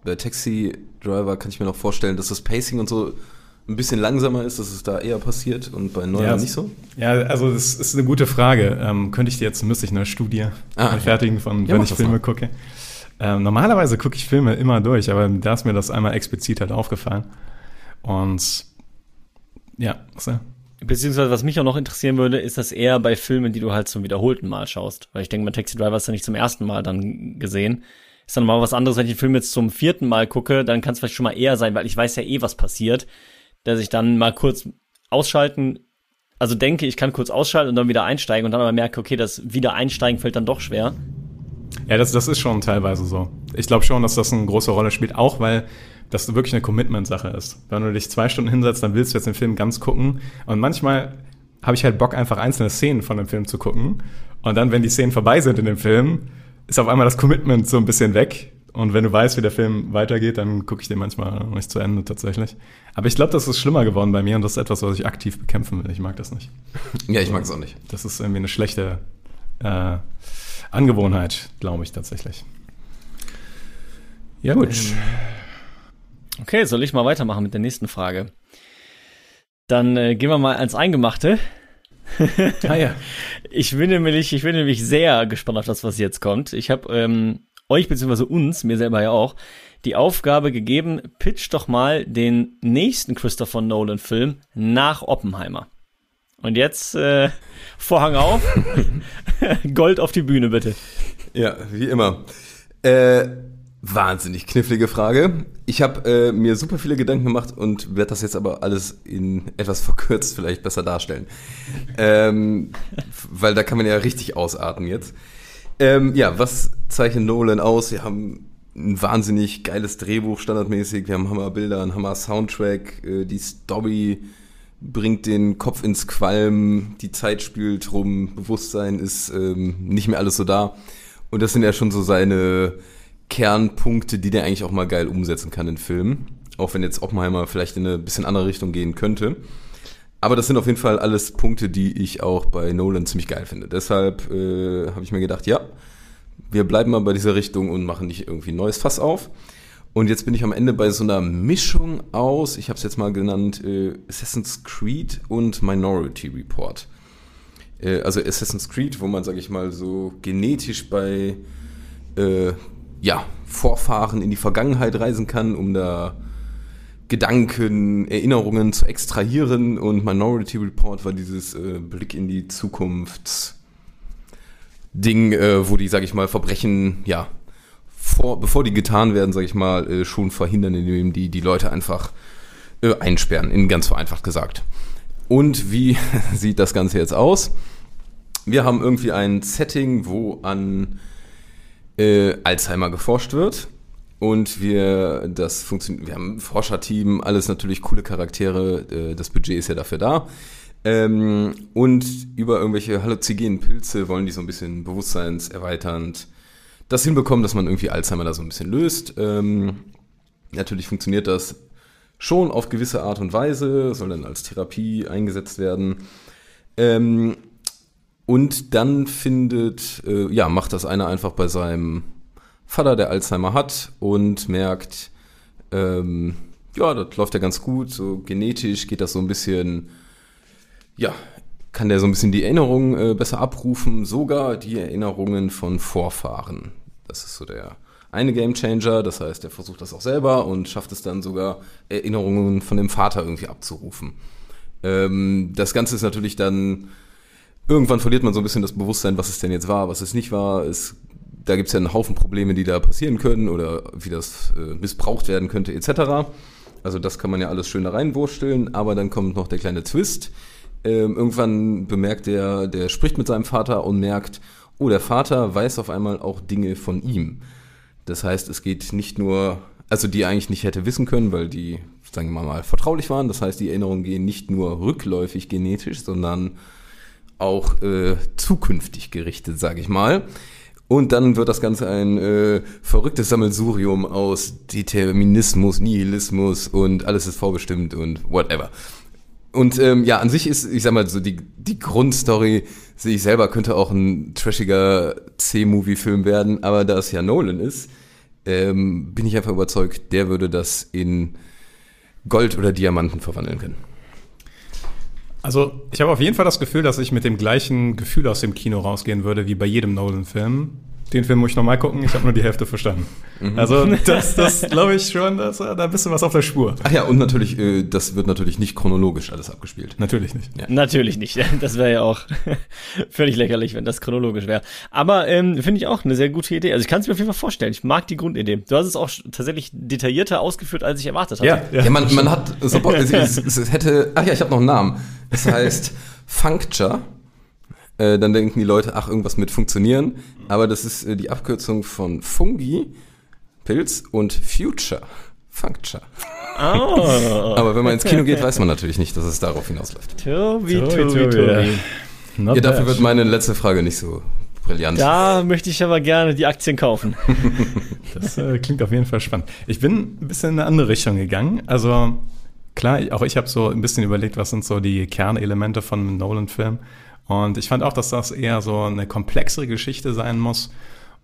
F: bei Taxi Driver kann ich mir noch vorstellen, dass das Pacing und so ein bisschen langsamer ist, dass es da eher passiert und bei Neuer
A: Ja,
F: nicht so?
A: Ja, also das ist eine gute Frage. Ähm, könnte ich dir jetzt, müsste ich eine Studie
F: Ah,
A: anfertigen von,
F: Ja,
A: wenn ich Filme
F: mal.
A: gucke. Ähm, normalerweise gucke ich Filme immer durch, aber da ist mir das einmal explizit halt aufgefallen. Und ja, so.
E: Beziehungsweise, was mich auch noch interessieren würde, ist das eher bei Filmen, die du halt zum wiederholten Mal schaust. Weil ich denke, mein Taxi Driver hast du nicht zum ersten Mal dann gesehen. Ist dann mal was anderes, wenn ich den Film jetzt zum vierten Mal gucke, dann kann es vielleicht schon mal eher sein, weil ich weiß ja eh, was passiert, dass ich dann mal kurz ausschalten, also denke, ich kann kurz ausschalten und dann wieder einsteigen und dann aber merke, okay, das Wiedereinsteigen fällt dann doch schwer.
A: Ja, das, das ist schon teilweise so. Ich glaube schon, dass das eine große Rolle spielt, auch weil das wirklich eine Commitment-Sache ist. Wenn du dich zwei Stunden hinsetzt, dann willst du jetzt den Film ganz gucken. Und manchmal habe ich halt Bock, einfach einzelne Szenen von dem Film zu gucken. Und dann, wenn die Szenen vorbei sind in dem Film, ist auf einmal das Commitment so ein bisschen weg. Und wenn du weißt, wie der Film weitergeht, dann gucke ich den manchmal noch nicht zu Ende tatsächlich. Aber ich glaube, das ist schlimmer geworden bei mir und das ist etwas, was ich aktiv bekämpfen will. Ich mag das nicht.
F: Ja, ich mag es auch nicht.
A: Das ist irgendwie eine schlechte äh, Angewohnheit, glaube ich tatsächlich. Ja, gut.
E: Okay, soll ich mal weitermachen mit der nächsten Frage? Dann äh, gehen wir mal ans Eingemachte.
A: ah ja.
E: Ich bin nämlich, ich bin nämlich sehr gespannt auf das, was jetzt kommt. Ich habe ähm, euch beziehungsweise uns, mir selber ja auch, die Aufgabe gegeben, pitch doch mal den nächsten Christopher Nolan-Film nach Oppenheimer. Und jetzt äh, Vorhang auf, Gold auf die Bühne bitte.
F: Ja, wie immer. Äh, wahnsinnig knifflige Frage. Ich habe äh, mir super viele Gedanken gemacht und werde das jetzt aber alles in etwas verkürzt vielleicht besser darstellen. Ähm, weil da kann man ja richtig ausarten jetzt. Ähm, ja, was zeichnet Nolan aus? Wir haben ein wahnsinnig geiles Drehbuch standardmäßig. Wir haben Hammerbilder, einen Hammer Soundtrack. Äh, die Story bringt den Kopf ins Qualm. Die Zeit spielt rum. Bewusstsein ist ähm, nicht mehr alles so da. Und das sind ja schon so seine Kernpunkte, die der eigentlich auch mal geil umsetzen kann in Filmen. Auch wenn jetzt Oppenheimer vielleicht in eine bisschen andere Richtung gehen könnte. Aber das sind auf jeden Fall alles Punkte, die ich auch bei Nolan ziemlich geil finde. Deshalb äh, habe ich mir gedacht, ja, wir bleiben mal bei dieser Richtung und machen nicht irgendwie ein neues Fass auf. Und jetzt bin ich am Ende bei so einer Mischung aus, ich habe es jetzt mal genannt, äh, Assassin's Creed und Minority Report. Äh, also Assassin's Creed, wo man, sage ich mal, so genetisch bei äh, ja, Vorfahren in die Vergangenheit reisen kann, um da Gedanken, Erinnerungen zu extrahieren. Und Minority Report war dieses äh, Blick in die Zukunft. Ding, äh, wo die, sag ich mal, Verbrechen, ja, vor, bevor die getan werden, sag ich mal, äh, schon verhindern, indem die die Leute einfach äh, einsperren, in ganz vereinfacht gesagt. Und wie sieht das Ganze jetzt aus? Wir haben irgendwie ein Setting, wo an äh, Alzheimer geforscht wird. Und wir, das funktioniert, wir haben ein Forscherteam, alles natürlich coole Charaktere, äh, das Budget ist ja dafür da. Ähm, und über irgendwelche halluzinogenen Pilze wollen die so ein bisschen bewusstseinserweiternd das hinbekommen, dass man irgendwie Alzheimer da so ein bisschen löst. Ähm, natürlich funktioniert das schon auf gewisse Art und Weise, soll dann als Therapie eingesetzt werden. Ähm, und dann findet, äh, ja, macht das einer einfach bei seinem Vater, der Alzheimer hat und merkt, ähm, ja, das läuft ja ganz gut, so genetisch geht das so ein bisschen, ja, kann der so ein bisschen die Erinnerungen äh, besser abrufen, sogar die Erinnerungen von Vorfahren. Das ist so der eine Game Changer, das heißt, er versucht das auch selber und schafft es dann sogar, Erinnerungen von dem Vater irgendwie abzurufen. Ähm, das Ganze ist natürlich dann irgendwann verliert man so ein bisschen das Bewusstsein, was es denn jetzt war, was es nicht war. Es, da gibt es ja einen Haufen Probleme, die da passieren können oder wie das äh, missbraucht werden könnte, etc. Also das kann man ja alles schön da reinwursteln, aber dann kommt noch der kleine Twist. Ähm, irgendwann bemerkt er, der spricht mit seinem Vater und merkt, oh, der Vater weiß auf einmal auch Dinge von ihm. Das heißt, es geht nicht nur, also die eigentlich nicht hätte wissen können, weil die, sagen wir mal, vertraulich waren. Das heißt, die Erinnerungen gehen nicht nur rückläufig genetisch, sondern auch äh, zukünftig gerichtet, sage ich mal. Und dann wird das Ganze ein äh, verrücktes Sammelsurium aus Determinismus, Nihilismus und alles ist vorbestimmt und whatever. Und ähm, ja, an sich ist, ich sag mal, so die, die Grundstory, sehe ich selber, könnte auch ein trashiger C-Movie-Film werden, aber da es ja Nolan ist, ähm, bin ich einfach überzeugt, der würde das in Gold oder Diamanten verwandeln können.
A: Also ich habe auf jeden Fall das Gefühl, dass ich mit dem gleichen Gefühl aus dem Kino rausgehen würde wie bei jedem Nolan-Film. Den Film muss ich nochmal gucken, ich habe nur die Hälfte verstanden. Mhm. Also das, das glaube ich schon, dass, da bist du was auf der Spur.
F: Ach ja, und natürlich, äh, das wird natürlich nicht chronologisch alles abgespielt.
A: Natürlich nicht.
E: Ja. Natürlich nicht. Das wäre ja auch völlig lächerlich, wenn das chronologisch wäre. Aber ähm, finde ich auch eine sehr gute Idee. Also ich kann es mir auf jeden Fall vorstellen. Ich mag die Grundidee. Du hast es auch tatsächlich detaillierter ausgeführt, als ich erwartet hatte.
F: Ja, ja. ja man, man hat, es, es, es hätte, ach ja, ich habe noch einen Namen. Es heißt Functure. Äh, dann denken die Leute, ach, irgendwas mit funktionieren. Aber das ist äh, die Abkürzung von Fungi, Pilz und Future. Functure. Oh. Aber wenn man ins Kino geht, weiß man natürlich nicht, dass es darauf hinausläuft.
E: Tobi, Tobi, Tobi.
F: Ja, dafür wird meine letzte Frage nicht so Brillant.
E: Da möchte ich aber gerne die Aktien kaufen.
A: Das äh, klingt auf jeden Fall spannend. Ich bin ein bisschen in eine andere Richtung gegangen. Also klar, auch ich habe so ein bisschen überlegt, was sind so die Kernelemente von einem Nolan-Film. Und ich fand auch, dass das eher so eine komplexere Geschichte sein muss,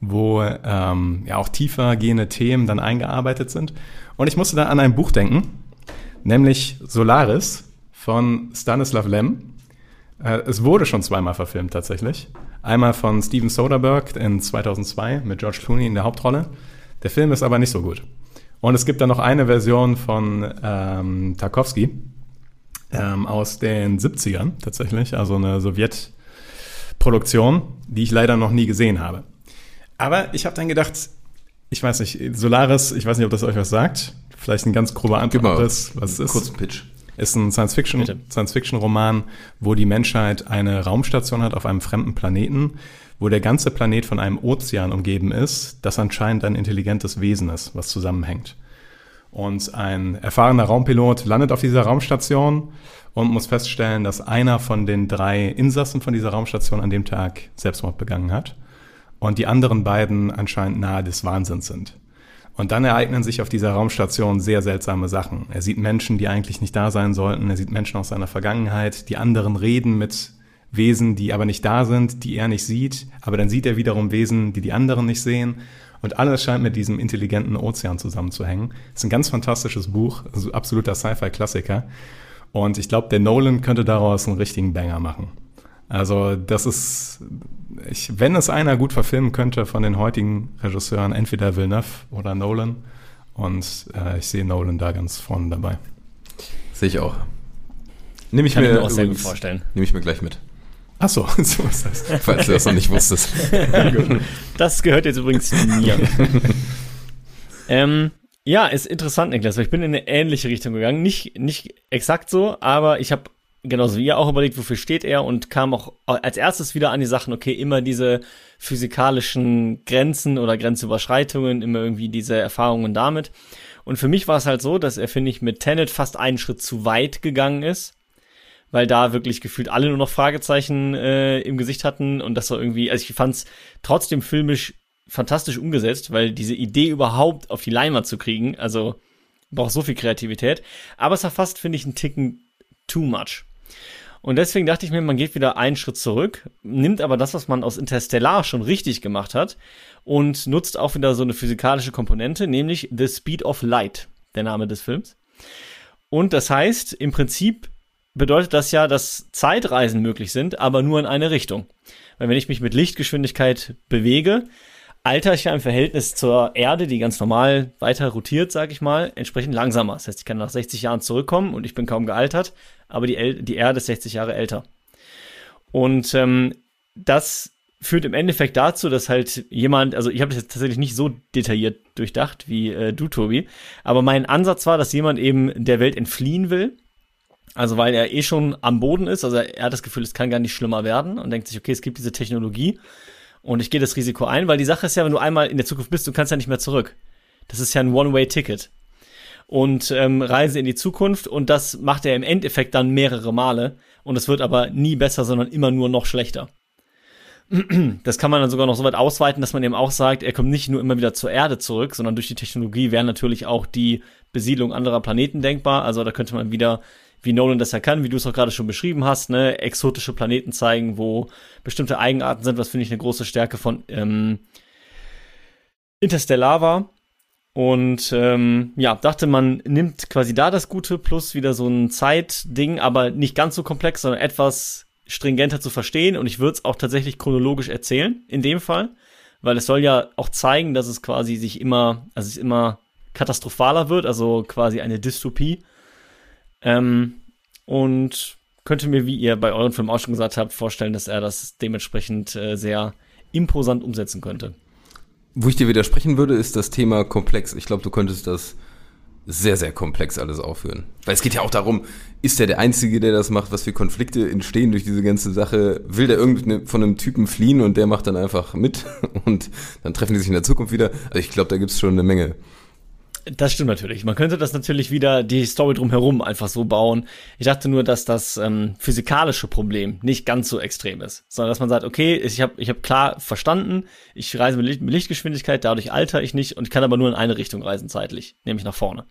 A: wo ähm, ja auch tiefer gehende Themen dann eingearbeitet sind. Und ich musste da an ein Buch denken, nämlich Solaris von Stanislav Lem. Äh, es wurde schon zweimal verfilmt tatsächlich. Einmal von Steven Soderbergh in 2002 mit George Clooney in der Hauptrolle. Der Film ist aber nicht so gut. Und es gibt dann noch eine Version von ähm, Tarkovsky ähm, aus den 70ern tatsächlich, also eine Sowjetproduktion, die ich leider noch nie gesehen habe. Aber ich habe dann gedacht, ich weiß nicht, Solaris, ich weiß nicht, ob das euch was sagt. Vielleicht ein ganz grober
F: mal
A: Abriss, was es ist.
F: Kurzen Pitch.
A: Ist ein. Science-Fiction-Roman, wo die Menschheit eine Raumstation hat auf einem fremden Planeten, wo der ganze Planet von einem Ozean umgeben ist, das anscheinend ein intelligentes Wesen ist, was zusammenhängt. Und ein erfahrener Raumpilot landet auf dieser Raumstation und muss feststellen, dass einer von den drei Insassen von dieser Raumstation an dem Tag Selbstmord begangen hat und die anderen beiden anscheinend nahe des Wahnsinns sind. Und dann ereignen sich auf dieser Raumstation sehr seltsame Sachen. Er sieht Menschen, die eigentlich nicht da sein sollten. Er sieht Menschen aus seiner Vergangenheit. Die anderen reden mit Wesen, die aber nicht da sind, die er nicht sieht. Aber dann sieht er wiederum Wesen, die die anderen nicht sehen. Und alles scheint mit diesem intelligenten Ozean zusammenzuhängen. Es ist ein ganz fantastisches Buch, also absoluter Sci-Fi-Klassiker. Und ich glaube, der Nolan könnte daraus einen richtigen Banger machen. Also das ist, ich, wenn es einer gut verfilmen könnte von den heutigen Regisseuren, entweder Villeneuve oder Nolan. Und äh, ich sehe Nolan da ganz vorne dabei.
F: Sehe ich auch. Nehme ich
E: Kann
F: mir
E: ich mir auch sehr gut vorstellen.
F: Nehme ich mir gleich mit,
A: Ach so, so ist das.
F: falls du das noch nicht wusstest.
E: Das gehört jetzt übrigens mir. ähm, ja, ist interessant, Niklas, weil ich bin in eine ähnliche Richtung gegangen. Nicht, nicht exakt so, aber ich habe genauso wie ihr auch überlegt, wofür steht er und kam auch als erstes wieder an die Sachen, okay, immer diese physikalischen Grenzen oder Grenzüberschreitungen, immer irgendwie diese Erfahrungen damit. Und für mich war es halt so, dass er, finde ich, mit Tenet fast einen Schritt zu weit gegangen ist weil da wirklich gefühlt alle nur noch Fragezeichen äh, im Gesicht hatten und das war irgendwie, also ich fand es trotzdem filmisch fantastisch umgesetzt, weil diese Idee überhaupt auf die Leinwand zu kriegen, also braucht so viel Kreativität, aber es war fast, finde ich, ein Ticken too much. Und deswegen dachte ich mir, man geht wieder einen Schritt zurück, nimmt aber das, was man aus Interstellar schon richtig gemacht hat und nutzt auch wieder so eine physikalische Komponente, nämlich The Speed of Light, der Name des Films. Und das heißt, im Prinzip bedeutet das ja, dass Zeitreisen möglich sind, aber nur in eine Richtung. Weil wenn ich mich mit Lichtgeschwindigkeit bewege, alter ich ja im Verhältnis zur Erde, die ganz normal weiter rotiert, sage ich mal, entsprechend langsamer. Das heißt, ich kann nach 60 Jahren zurückkommen und ich bin kaum gealtert, aber die, El die Erde ist 60 Jahre älter. Und ähm, das führt im Endeffekt dazu, dass halt jemand, also ich habe das jetzt tatsächlich nicht so detailliert durchdacht wie äh, du, Tobi, aber mein Ansatz war, dass jemand eben der Welt entfliehen will also weil er eh schon am Boden ist, also er hat das Gefühl, es kann gar nicht schlimmer werden und denkt sich, okay, es gibt diese Technologie und ich gehe das Risiko ein, weil die Sache ist ja, wenn du einmal in der Zukunft bist, du kannst ja nicht mehr zurück. Das ist ja ein One-Way-Ticket. Und ähm, reise in die Zukunft und das macht er im Endeffekt dann mehrere Male und es wird aber nie besser, sondern immer nur noch schlechter. Das kann man dann sogar noch so weit ausweiten, dass man eben auch sagt, er kommt nicht nur immer wieder zur Erde zurück, sondern durch die Technologie wäre natürlich auch die Besiedlung anderer Planeten denkbar. Also da könnte man wieder wie Nolan das ja kann, wie du es auch gerade schon beschrieben hast, ne, exotische Planeten zeigen, wo bestimmte Eigenarten sind, was finde ich eine große Stärke von ähm, Interstellar war. Und ähm, ja, dachte man nimmt quasi da das Gute plus wieder so ein Zeitding, aber nicht ganz so komplex, sondern etwas stringenter zu verstehen. Und ich würde es auch tatsächlich chronologisch erzählen, in dem Fall, weil es soll ja auch zeigen, dass es quasi sich immer, also es immer katastrophaler wird, also quasi eine Dystopie. Ähm, und könnte mir, wie ihr bei euren Filmen auch schon gesagt habt, vorstellen, dass er das dementsprechend äh, sehr imposant umsetzen könnte.
F: Wo ich dir widersprechen würde, ist das Thema komplex. Ich glaube, du könntest das sehr, sehr komplex alles aufführen. Weil es geht ja auch darum, ist er der Einzige, der das macht? Was für Konflikte entstehen durch diese ganze Sache? Will der irgendwie von einem Typen fliehen und der macht dann einfach mit und dann treffen die sich in der Zukunft wieder? Also ich glaube, da gibt es schon eine Menge.
E: Das stimmt natürlich. Man könnte das natürlich wieder die Story drumherum einfach so bauen. Ich dachte nur, dass das ähm, physikalische Problem nicht ganz so extrem ist, sondern dass man sagt, okay, ich habe ich hab klar verstanden, ich reise mit, Licht, mit Lichtgeschwindigkeit, dadurch alter ich nicht und kann aber nur in eine Richtung reisen zeitlich, nämlich nach vorne.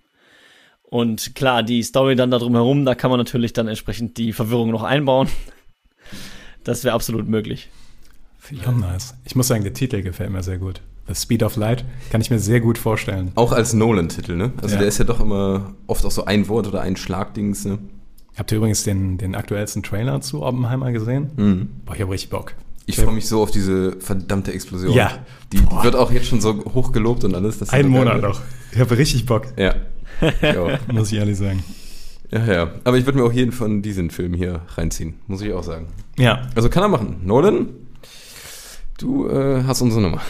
E: Und klar, die Story dann da drumherum, da kann man natürlich dann entsprechend die Verwirrung noch einbauen. Das wäre absolut möglich.
A: Auch nice. Ich muss sagen, der Titel gefällt mir sehr gut. Speed of Light kann ich mir sehr gut vorstellen.
F: Auch als Nolan-Titel, ne? Also
A: Ja.
F: der ist ja doch immer oft auch so ein Wort oder ein Schlagdings, ne?
A: Habt ihr übrigens den, den aktuellsten Trailer zu Oppenheimer gesehen?
F: Mhm.
A: Boah, ich habe richtig Bock.
F: Ich freue mich so auf diese verdammte Explosion.
A: Ja.
F: Die wird auch jetzt schon so hoch gelobt und alles. Das
A: Einen Monat noch. Ich habe richtig Bock,
F: Ja. ja.
A: muss ich ehrlich sagen.
F: Ja, ja. Aber ich würde mir auch jeden von diesen Filmen hier reinziehen, muss ich auch sagen.
A: Ja,
F: Also kann er machen. Nolan, du äh, hast unsere Nummer.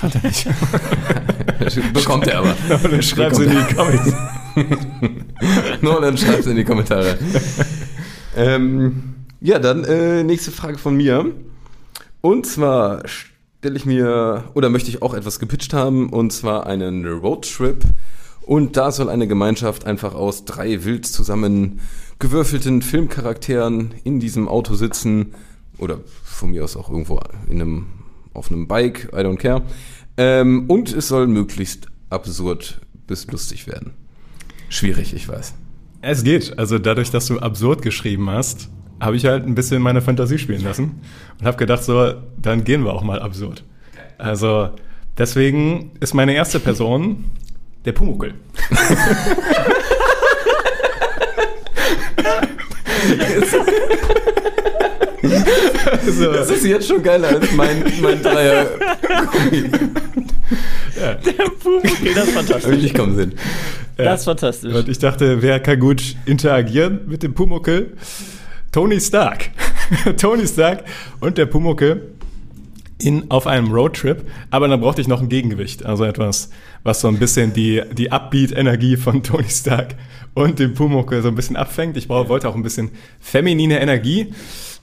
A: Hat er nicht.
F: Bekommt er aber.
A: Dann schreib's in die Comics.
F: Nolan, schreib's in die Kommentare. ähm, ja, dann äh, nächste Frage von mir. Und zwar stelle ich mir, oder möchte ich auch etwas gepitcht haben, und zwar einen Roadtrip. Und da soll eine Gemeinschaft einfach aus drei wild zusammengewürfelten Filmcharakteren in diesem Auto sitzen. Oder von mir aus auch irgendwo in einem, auf einem Bike, I don't care. Ähm, und es soll möglichst absurd bis lustig werden. Schwierig, ich weiß.
A: Es geht. Also dadurch, dass du absurd geschrieben hast, habe ich halt ein bisschen meine Fantasie spielen lassen und habe gedacht, so, dann gehen wir auch mal absurd. Also deswegen ist meine erste Person der Pumuckel. also,
F: Das ist jetzt schon geiler als mein, mein Dreier.
E: Okay, das ist fantastisch.
F: Wirklich kommen Sinn.
E: Das ist fantastisch.
A: Und ich dachte, wer kann gut interagieren mit dem Pumuckel? Tony Stark. Tony Stark und der Pumuckel in, auf einem Roadtrip. Aber dann brauchte ich noch ein Gegengewicht. Also etwas, was so ein bisschen die, die Upbeat-Energie von Tony Stark und dem Pumuckel so ein bisschen abfängt. Ich brauch, wollte auch ein bisschen feminine Energie.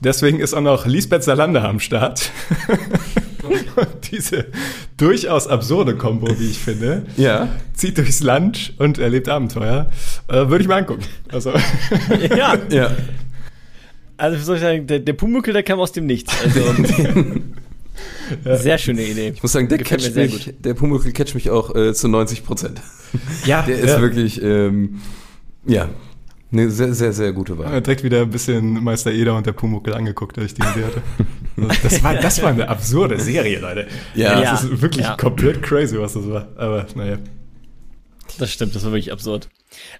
A: Deswegen ist auch noch Lisbeth Salander am Start. und diese durchaus absurde Kombo, wie ich finde
F: Ja.
A: zieht durchs Land und erlebt Abenteuer. Äh, Würde ich mal angucken. Also,
E: ja,
F: Ja.
E: also wie soll ich sagen, der, der Pumuckel, der kam aus dem Nichts. Also, sehr schöne Idee.
F: Ich muss sagen, der catcht
E: sehr
F: mich, der Pumuckl catcht mich auch äh, zu 90 Prozent.
A: ja,
F: Der ist wirklich, ähm, ja, eine sehr, sehr, sehr gute Wahl.
A: direkt wieder ein bisschen Meister Eder und der Pumuckel angeguckt, als ich die Idee hatte. Das war, das war eine absurde Serie, Leute.
F: Ja.
A: Das ist wirklich
E: Ja.
A: komplett crazy, was das war. Aber naja.
E: Das stimmt, das war wirklich absurd.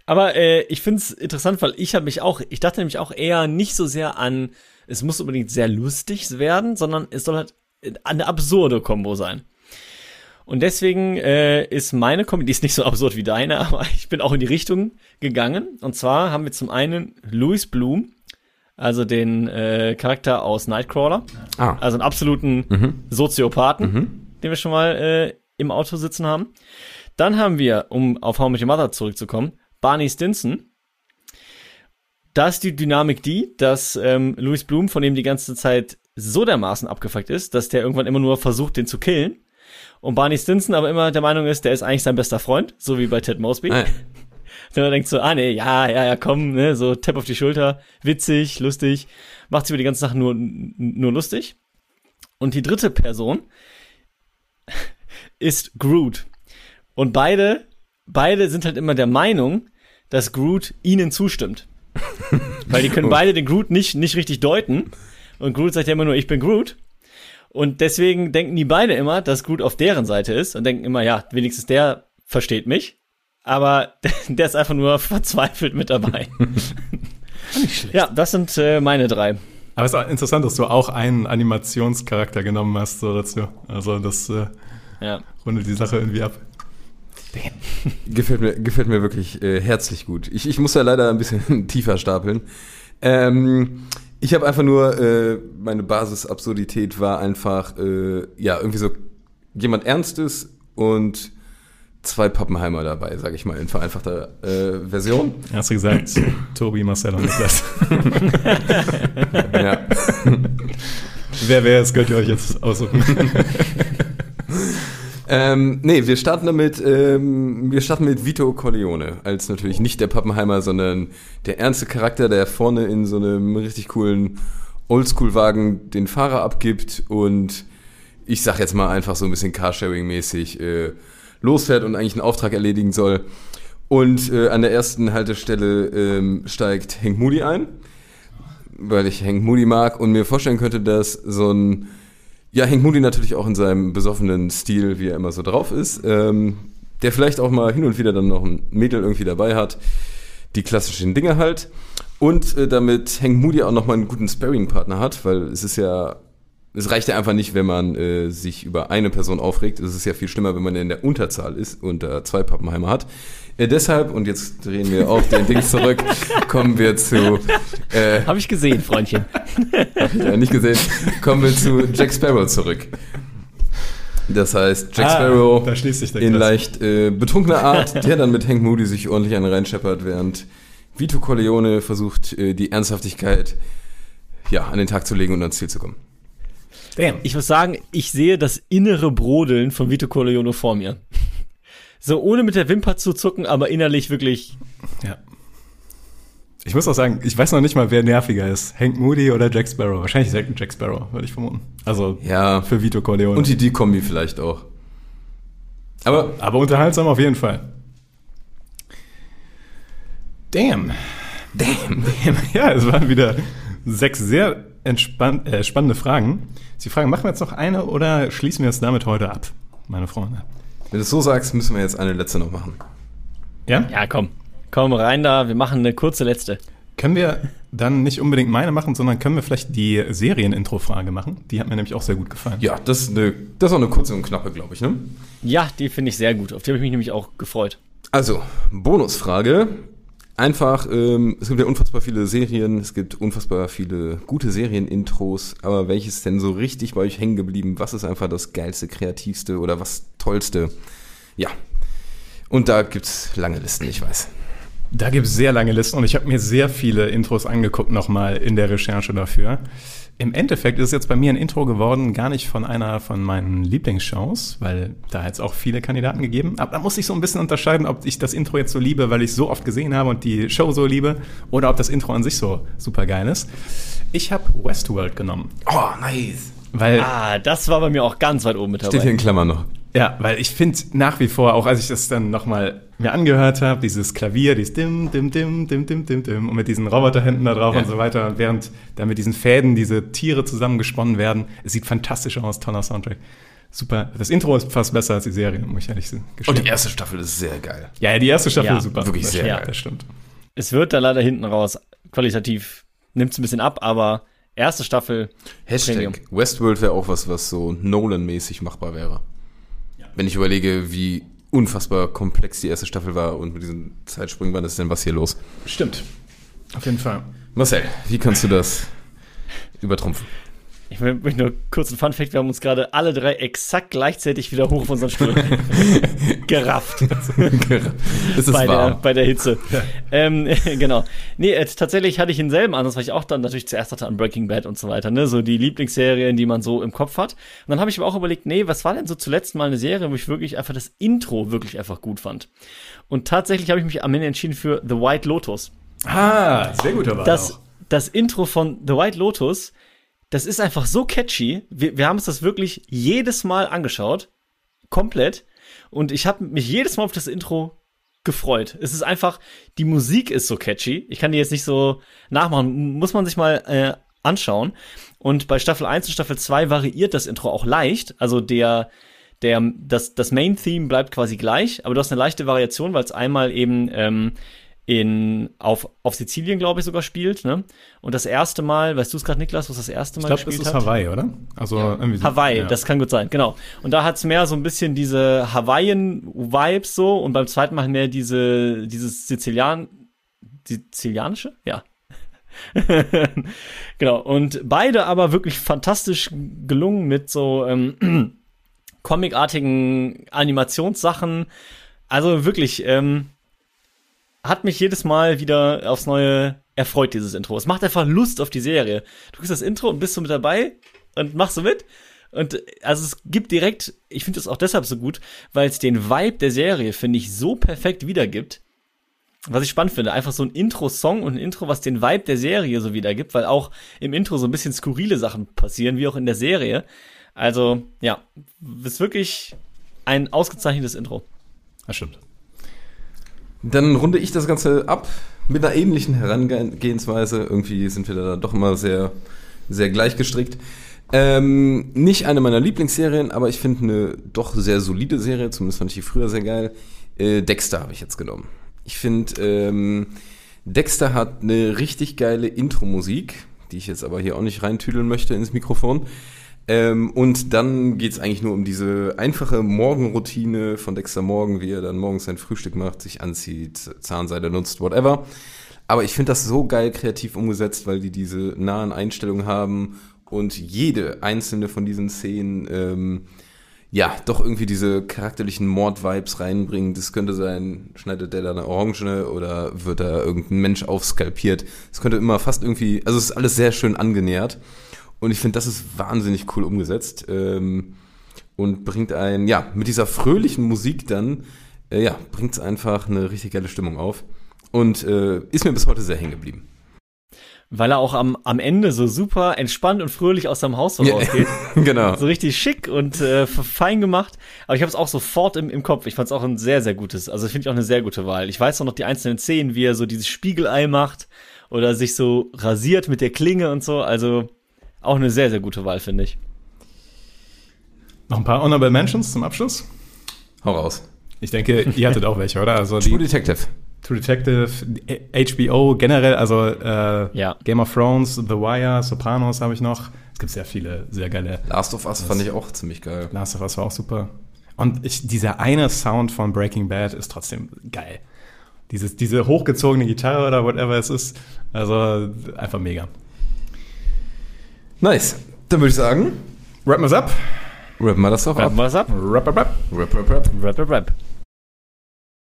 E: Aber äh, ich finde es interessant, weil ich habe mich auch, ich dachte nämlich auch eher nicht so sehr an, es muss unbedingt sehr lustig werden, sondern es soll halt eine absurde Kombo sein. Und deswegen äh, ist meine Kombi, die ist nicht so absurd wie deine, aber ich bin auch in die Richtung gegangen. Und zwar haben wir zum einen Louis Bloom, also den äh, Charakter aus Nightcrawler,
F: Ah.
E: also einen absoluten Soziopathen, den wir schon mal äh, im Auto sitzen haben. Dann haben wir, um auf How Met Your Mother zurückzukommen, Barney Stinson. Da ist die Dynamik die, dass ähm, Louis Bloom von dem die ganze Zeit so dermaßen abgefuckt ist, dass der irgendwann immer nur versucht, den zu killen. Und Barney Stinson aber immer der Meinung ist, der ist eigentlich sein bester Freund, so wie bei Ted Mosby.
F: Ah,
E: Der denkt so, ah nee, ja, ja, ja, komm, ne, so Tap auf die Schulter, witzig, lustig, macht sich über die ganze Sache nur, nur lustig. Und die dritte Person ist Groot. Und beide, beide sind halt immer der Meinung, dass Groot ihnen zustimmt. Weil die können beide den Groot nicht, nicht richtig deuten. Und Groot sagt ja immer nur, ich bin Groot. Und deswegen denken die beide immer, dass Groot auf deren Seite ist und denken immer, ja, wenigstens der versteht mich. Aber der ist einfach nur verzweifelt mit dabei. Ja, das sind äh, meine drei.
A: Aber es ist auch interessant, dass du auch einen Animationscharakter genommen hast so dazu. Also das äh,
E: Ja.
A: rundet die Sache irgendwie ab.
F: Gefällt mir, gefällt mir wirklich äh, herzlich gut. Ich, ich muss ja leider ein bisschen tiefer stapeln. Ähm, ich habe einfach nur, äh, meine Basisabsurdität war einfach, äh, ja, irgendwie so jemand Ernstes und zwei Pappenheimer dabei, sage ich mal, in vereinfachter äh, Version.
A: Hast du gesagt, Tobi, Marcel und Niklas.
F: ja.
A: Wer wer ist, könnt ihr euch jetzt aussuchen.
F: Ähm, nee, wir starten damit, ähm, wir starten mit Vito Corleone, als natürlich nicht der Pappenheimer, sondern der ernste Charakter, der vorne in so einem richtig coolen Oldschool-Wagen den Fahrer abgibt und ich sag jetzt mal einfach so ein bisschen Carsharing-mäßig äh, losfährt und eigentlich einen Auftrag erledigen soll. Und äh, an der ersten Haltestelle ähm, steigt Hank Moody ein, weil ich Hank Moody mag und mir vorstellen könnte, dass so ein, ja, Hank Moody natürlich auch in seinem besoffenen Stil, wie er immer so drauf ist, ähm, der vielleicht auch mal hin und wieder dann noch ein Mädel irgendwie dabei hat, die klassischen Dinge halt. Und äh, damit Hank Moody auch nochmal einen guten Sparring-Partner hat, weil es ist ja es reicht ja einfach nicht, wenn man äh, sich über eine Person aufregt. Es ist ja viel schlimmer, wenn man in der Unterzahl ist und äh, zwei Pappenheimer hat. Äh, deshalb, und jetzt drehen wir auf den Ding zurück, kommen wir zu. Äh,
E: Habe ich gesehen, Freundchen.
F: hab ich ja nicht gesehen. Kommen wir zu Jack Sparrow zurück. Das heißt, Jack
A: Ah,
F: Sparrow
A: da schließt sich der
F: in leicht äh, betrunkener Art, der dann mit Hank Moody sich ordentlich einen reinscheppert, während Vito Corleone versucht, äh, die Ernsthaftigkeit ja, an den Tag zu legen und ans Ziel zu kommen.
A: Damn.
E: Ich muss sagen, ich sehe das innere Brodeln von Vito Corleone vor mir. So ohne mit der Wimper zu zucken, aber innerlich wirklich.
A: Ja. Ich muss auch sagen, ich weiß noch nicht mal, wer nerviger ist. Hank Moody oder Jack Sparrow? Wahrscheinlich selten Jack Sparrow, würde ich vermuten. Also
F: Ja,
A: für Vito Corleone.
F: Und die D-Kombi vielleicht auch. Aber
A: Aber unterhaltsam auf jeden Fall. Damn. Damn. Damn. Ja, es waren wieder sechs sehr entspann äh, spannende Fragen. Sie fragen, machen wir jetzt noch eine oder schließen wir es damit heute ab, meine Freunde?
F: Wenn du es so sagst, müssen wir jetzt eine letzte noch machen.
A: Ja?
E: Ja, komm. Komm rein da, wir machen eine kurze letzte.
A: Können wir dann nicht unbedingt meine machen, sondern können wir vielleicht die Serienintro-Frage machen? Die hat mir nämlich auch sehr gut gefallen.
F: Ja, das ist, eine, das ist auch eine kurze und knappe, glaube ich. Ne?
E: Ja, die finde ich sehr gut. Auf die habe ich mich nämlich auch gefreut.
F: Also, Bonusfrage. Einfach, ähm, es gibt ja unfassbar viele Serien, es gibt unfassbar viele gute Serienintros, aber welches denn so richtig bei euch hängen geblieben? Was ist einfach das geilste, kreativste oder was tollste? Ja. Und da gibt's lange Listen, ich weiß.
A: Da gibt es sehr lange Listen und ich habe mir sehr viele Intros angeguckt nochmal in der Recherche dafür. Im Endeffekt ist es jetzt bei mir ein Intro geworden, gar nicht von einer von meinen Lieblingsshows, weil da hat es auch viele Kandidaten gegeben. Aber da muss ich so ein bisschen unterscheiden, ob ich das Intro jetzt so liebe, weil ich es so oft gesehen habe und die Show so liebe, oder ob das Intro an sich so super geil ist. Ich habe Westworld genommen,
F: Oh, nice.
A: weil
E: Ah, das war bei mir auch ganz weit oben mit
F: Steht hier
E: dabei.
F: in Klammern noch.
A: Ja, weil ich finde nach wie vor, auch als ich das dann nochmal mir angehört habe, dieses Klavier, dieses Dim, Dim, Dim, Dim, Dim, Dim, Dim und mit diesen Roboterhänden da drauf
F: Ja.
A: und so weiter und während da mit diesen Fäden diese Tiere zusammengesponnen werden, es sieht fantastisch aus, toller Soundtrack. Super. Das Intro ist fast besser als die Serie, muss ich ehrlich
F: Und
A: gestehen.
F: die erste Staffel ist sehr geil.
A: ja, ja, die erste Staffel
E: Ja,
A: ist super.
F: wirklich
A: das
F: sehr
A: stimmt,
E: geil.
A: Das stimmt.
E: Es wird da leider hinten raus qualitativ, nimmt es ein bisschen ab, aber erste Staffel
F: Hashtag
E: Premium.
F: Westworld wäre auch was, was so Nolan-mäßig machbar wäre. Wenn ich überlege, wie unfassbar komplex die erste Staffel war und mit diesen Zeitsprüngen, wann ist denn was hier los?
A: Stimmt. Auf jeden Fall.
F: Marcel, wie kannst du das übertrumpfen?
E: Ich will mich nur kurz ein Fun Fact, wir haben uns gerade alle drei exakt gleichzeitig wieder hoch auf unseren Stuhl gerafft
F: es ist
E: bei, der,
F: warm.
E: bei der Hitze. Ähm, genau. Nee, äh, tatsächlich hatte ich denselben Ansatz, weil ich auch dann natürlich zuerst hatte an Breaking Bad und so weiter, ne? So die Lieblingsserien, die man so im Kopf hat. Und dann habe ich mir auch überlegt, nee, was war denn so zuletzt mal eine Serie, wo ich wirklich einfach das Intro wirklich einfach gut fand. Und tatsächlich habe ich mich am Ende entschieden für The White Lotus.
A: Ah, sehr guter Wahl
E: das, das Intro von The White Lotus, das ist einfach so catchy. Wir, wir haben uns das wirklich jedes Mal angeschaut. Komplett. Und ich habe mich jedes Mal auf das Intro gefreut. Es ist einfach, die Musik ist so catchy. Ich kann die jetzt nicht so nachmachen. Muss man sich mal äh, anschauen. Und bei Staffel 1 und Staffel 2 variiert das Intro auch leicht. Also der, der, das, das Main-Theme bleibt quasi gleich, aber du hast eine leichte Variation, weil es einmal eben ähm, in, auf, auf Sizilien, glaube ich, sogar spielt. Ne? Und das erste Mal, weißt du es gerade, Niklas, was das erste Mal
A: Ich glaube, das
E: gespielt
A: ist
E: hat?
A: Hawaii, oder? Also irgendwie so-
E: Hawaii,
A: ja.
E: das kann gut sein, genau. Und da hat's mehr so ein bisschen diese Hawaiian-Vibes so und beim zweiten Mal mehr diese, dieses Sizilian, Sizilianische? Ja. genau. Und beide aber wirklich fantastisch gelungen mit so ähm, comicartigen Animationssachen. Also wirklich, ähm, hat mich jedes Mal wieder aufs Neue erfreut, dieses Intro. Es macht einfach Lust auf die Serie. Du kriegst das Intro und bist so mit dabei und machst so mit. Und äh, also es gibt direkt, ich finde es auch deshalb so gut, weil es den Vibe der Serie, finde ich, so perfekt wiedergibt. Was ich spannend finde, einfach so ein Intro-Song und ein Intro, was den Vibe der Serie so wiedergibt, weil auch im Intro so ein bisschen skurrile Sachen passieren, wie auch in der Serie. Also, ja, ist wirklich ein ausgezeichnetes Intro.
A: Das stimmt.
F: Dann runde ich das Ganze ab mit einer ähnlichen Herangehensweise. Irgendwie sind wir da doch immer sehr, sehr gleich gestrickt. Ähm, nicht eine meiner Lieblingsserien, aber ich finde eine doch sehr solide Serie, zumindest fand ich die früher sehr geil. Äh, Dexter habe ich jetzt genommen. Ich finde, ähm, Dexter hat eine richtig geile Intro-Musik, die ich jetzt aber hier auch nicht reintüdeln möchte ins Mikrofon. Ähm, und dann geht's eigentlich nur um diese einfache Morgenroutine von Dexter Morgan, wie er dann morgens sein Frühstück macht, sich anzieht, Zahnseide nutzt, whatever. Aber ich finde das so geil kreativ umgesetzt, weil die diese nahen Einstellungen haben und jede einzelne von diesen Szenen ähm, ja, doch irgendwie diese charakterlichen Mord-Vibes reinbringen. Das könnte sein, schneidet der da eine Orange oder wird da irgendein Mensch aufskalpiert. Es könnte immer fast irgendwie, also es ist alles sehr schön angenähert. Und ich finde, das ist wahnsinnig cool umgesetzt. Ähm, und bringt ein, ja, mit dieser fröhlichen Musik dann, äh, ja, bringt es einfach eine richtig geile Stimmung auf. Und äh, ist mir bis heute sehr hängen geblieben.
E: Weil er auch am, am Ende so super entspannt und fröhlich aus seinem Haus so
F: Ja,
E: rausgeht.
F: genau.
E: So richtig schick und äh, fein gemacht. Aber ich habe es auch sofort im, im Kopf. Ich fand es auch ein sehr, sehr gutes. Also finde ich auch eine sehr gute Wahl. Ich weiß auch noch die einzelnen Szenen, wie er so dieses Spiegelei macht oder sich so rasiert mit der Klinge und so. Also auch eine sehr, sehr gute Wahl, finde ich.
A: Noch ein paar Honorable Mentions zum Abschluss.
F: Hau raus.
A: Ich denke, ihr hattet auch welche, oder? Also
F: True
A: die
F: Detective.
A: True Detective, HBO generell, also äh,
E: Ja.
A: Game of Thrones, The Wire, Sopranos habe ich noch. Es gibt sehr viele sehr geile.
F: Last of Us fand ich auch ziemlich geil.
A: Last of Us war auch super. Und ich, dieser eine Sound von Breaking Bad ist trotzdem geil. Dieses, diese hochgezogene Gitarre oder whatever es ist. Also einfach mega.
F: Nice. Dann würde ich sagen,
A: Wrappen wir's up.
F: rappen wir das doch ab.
E: Rappen wir es ab?
A: Wrap, wrap, wrap.
F: Rap, rap, rap.
E: Rap, rap, rap.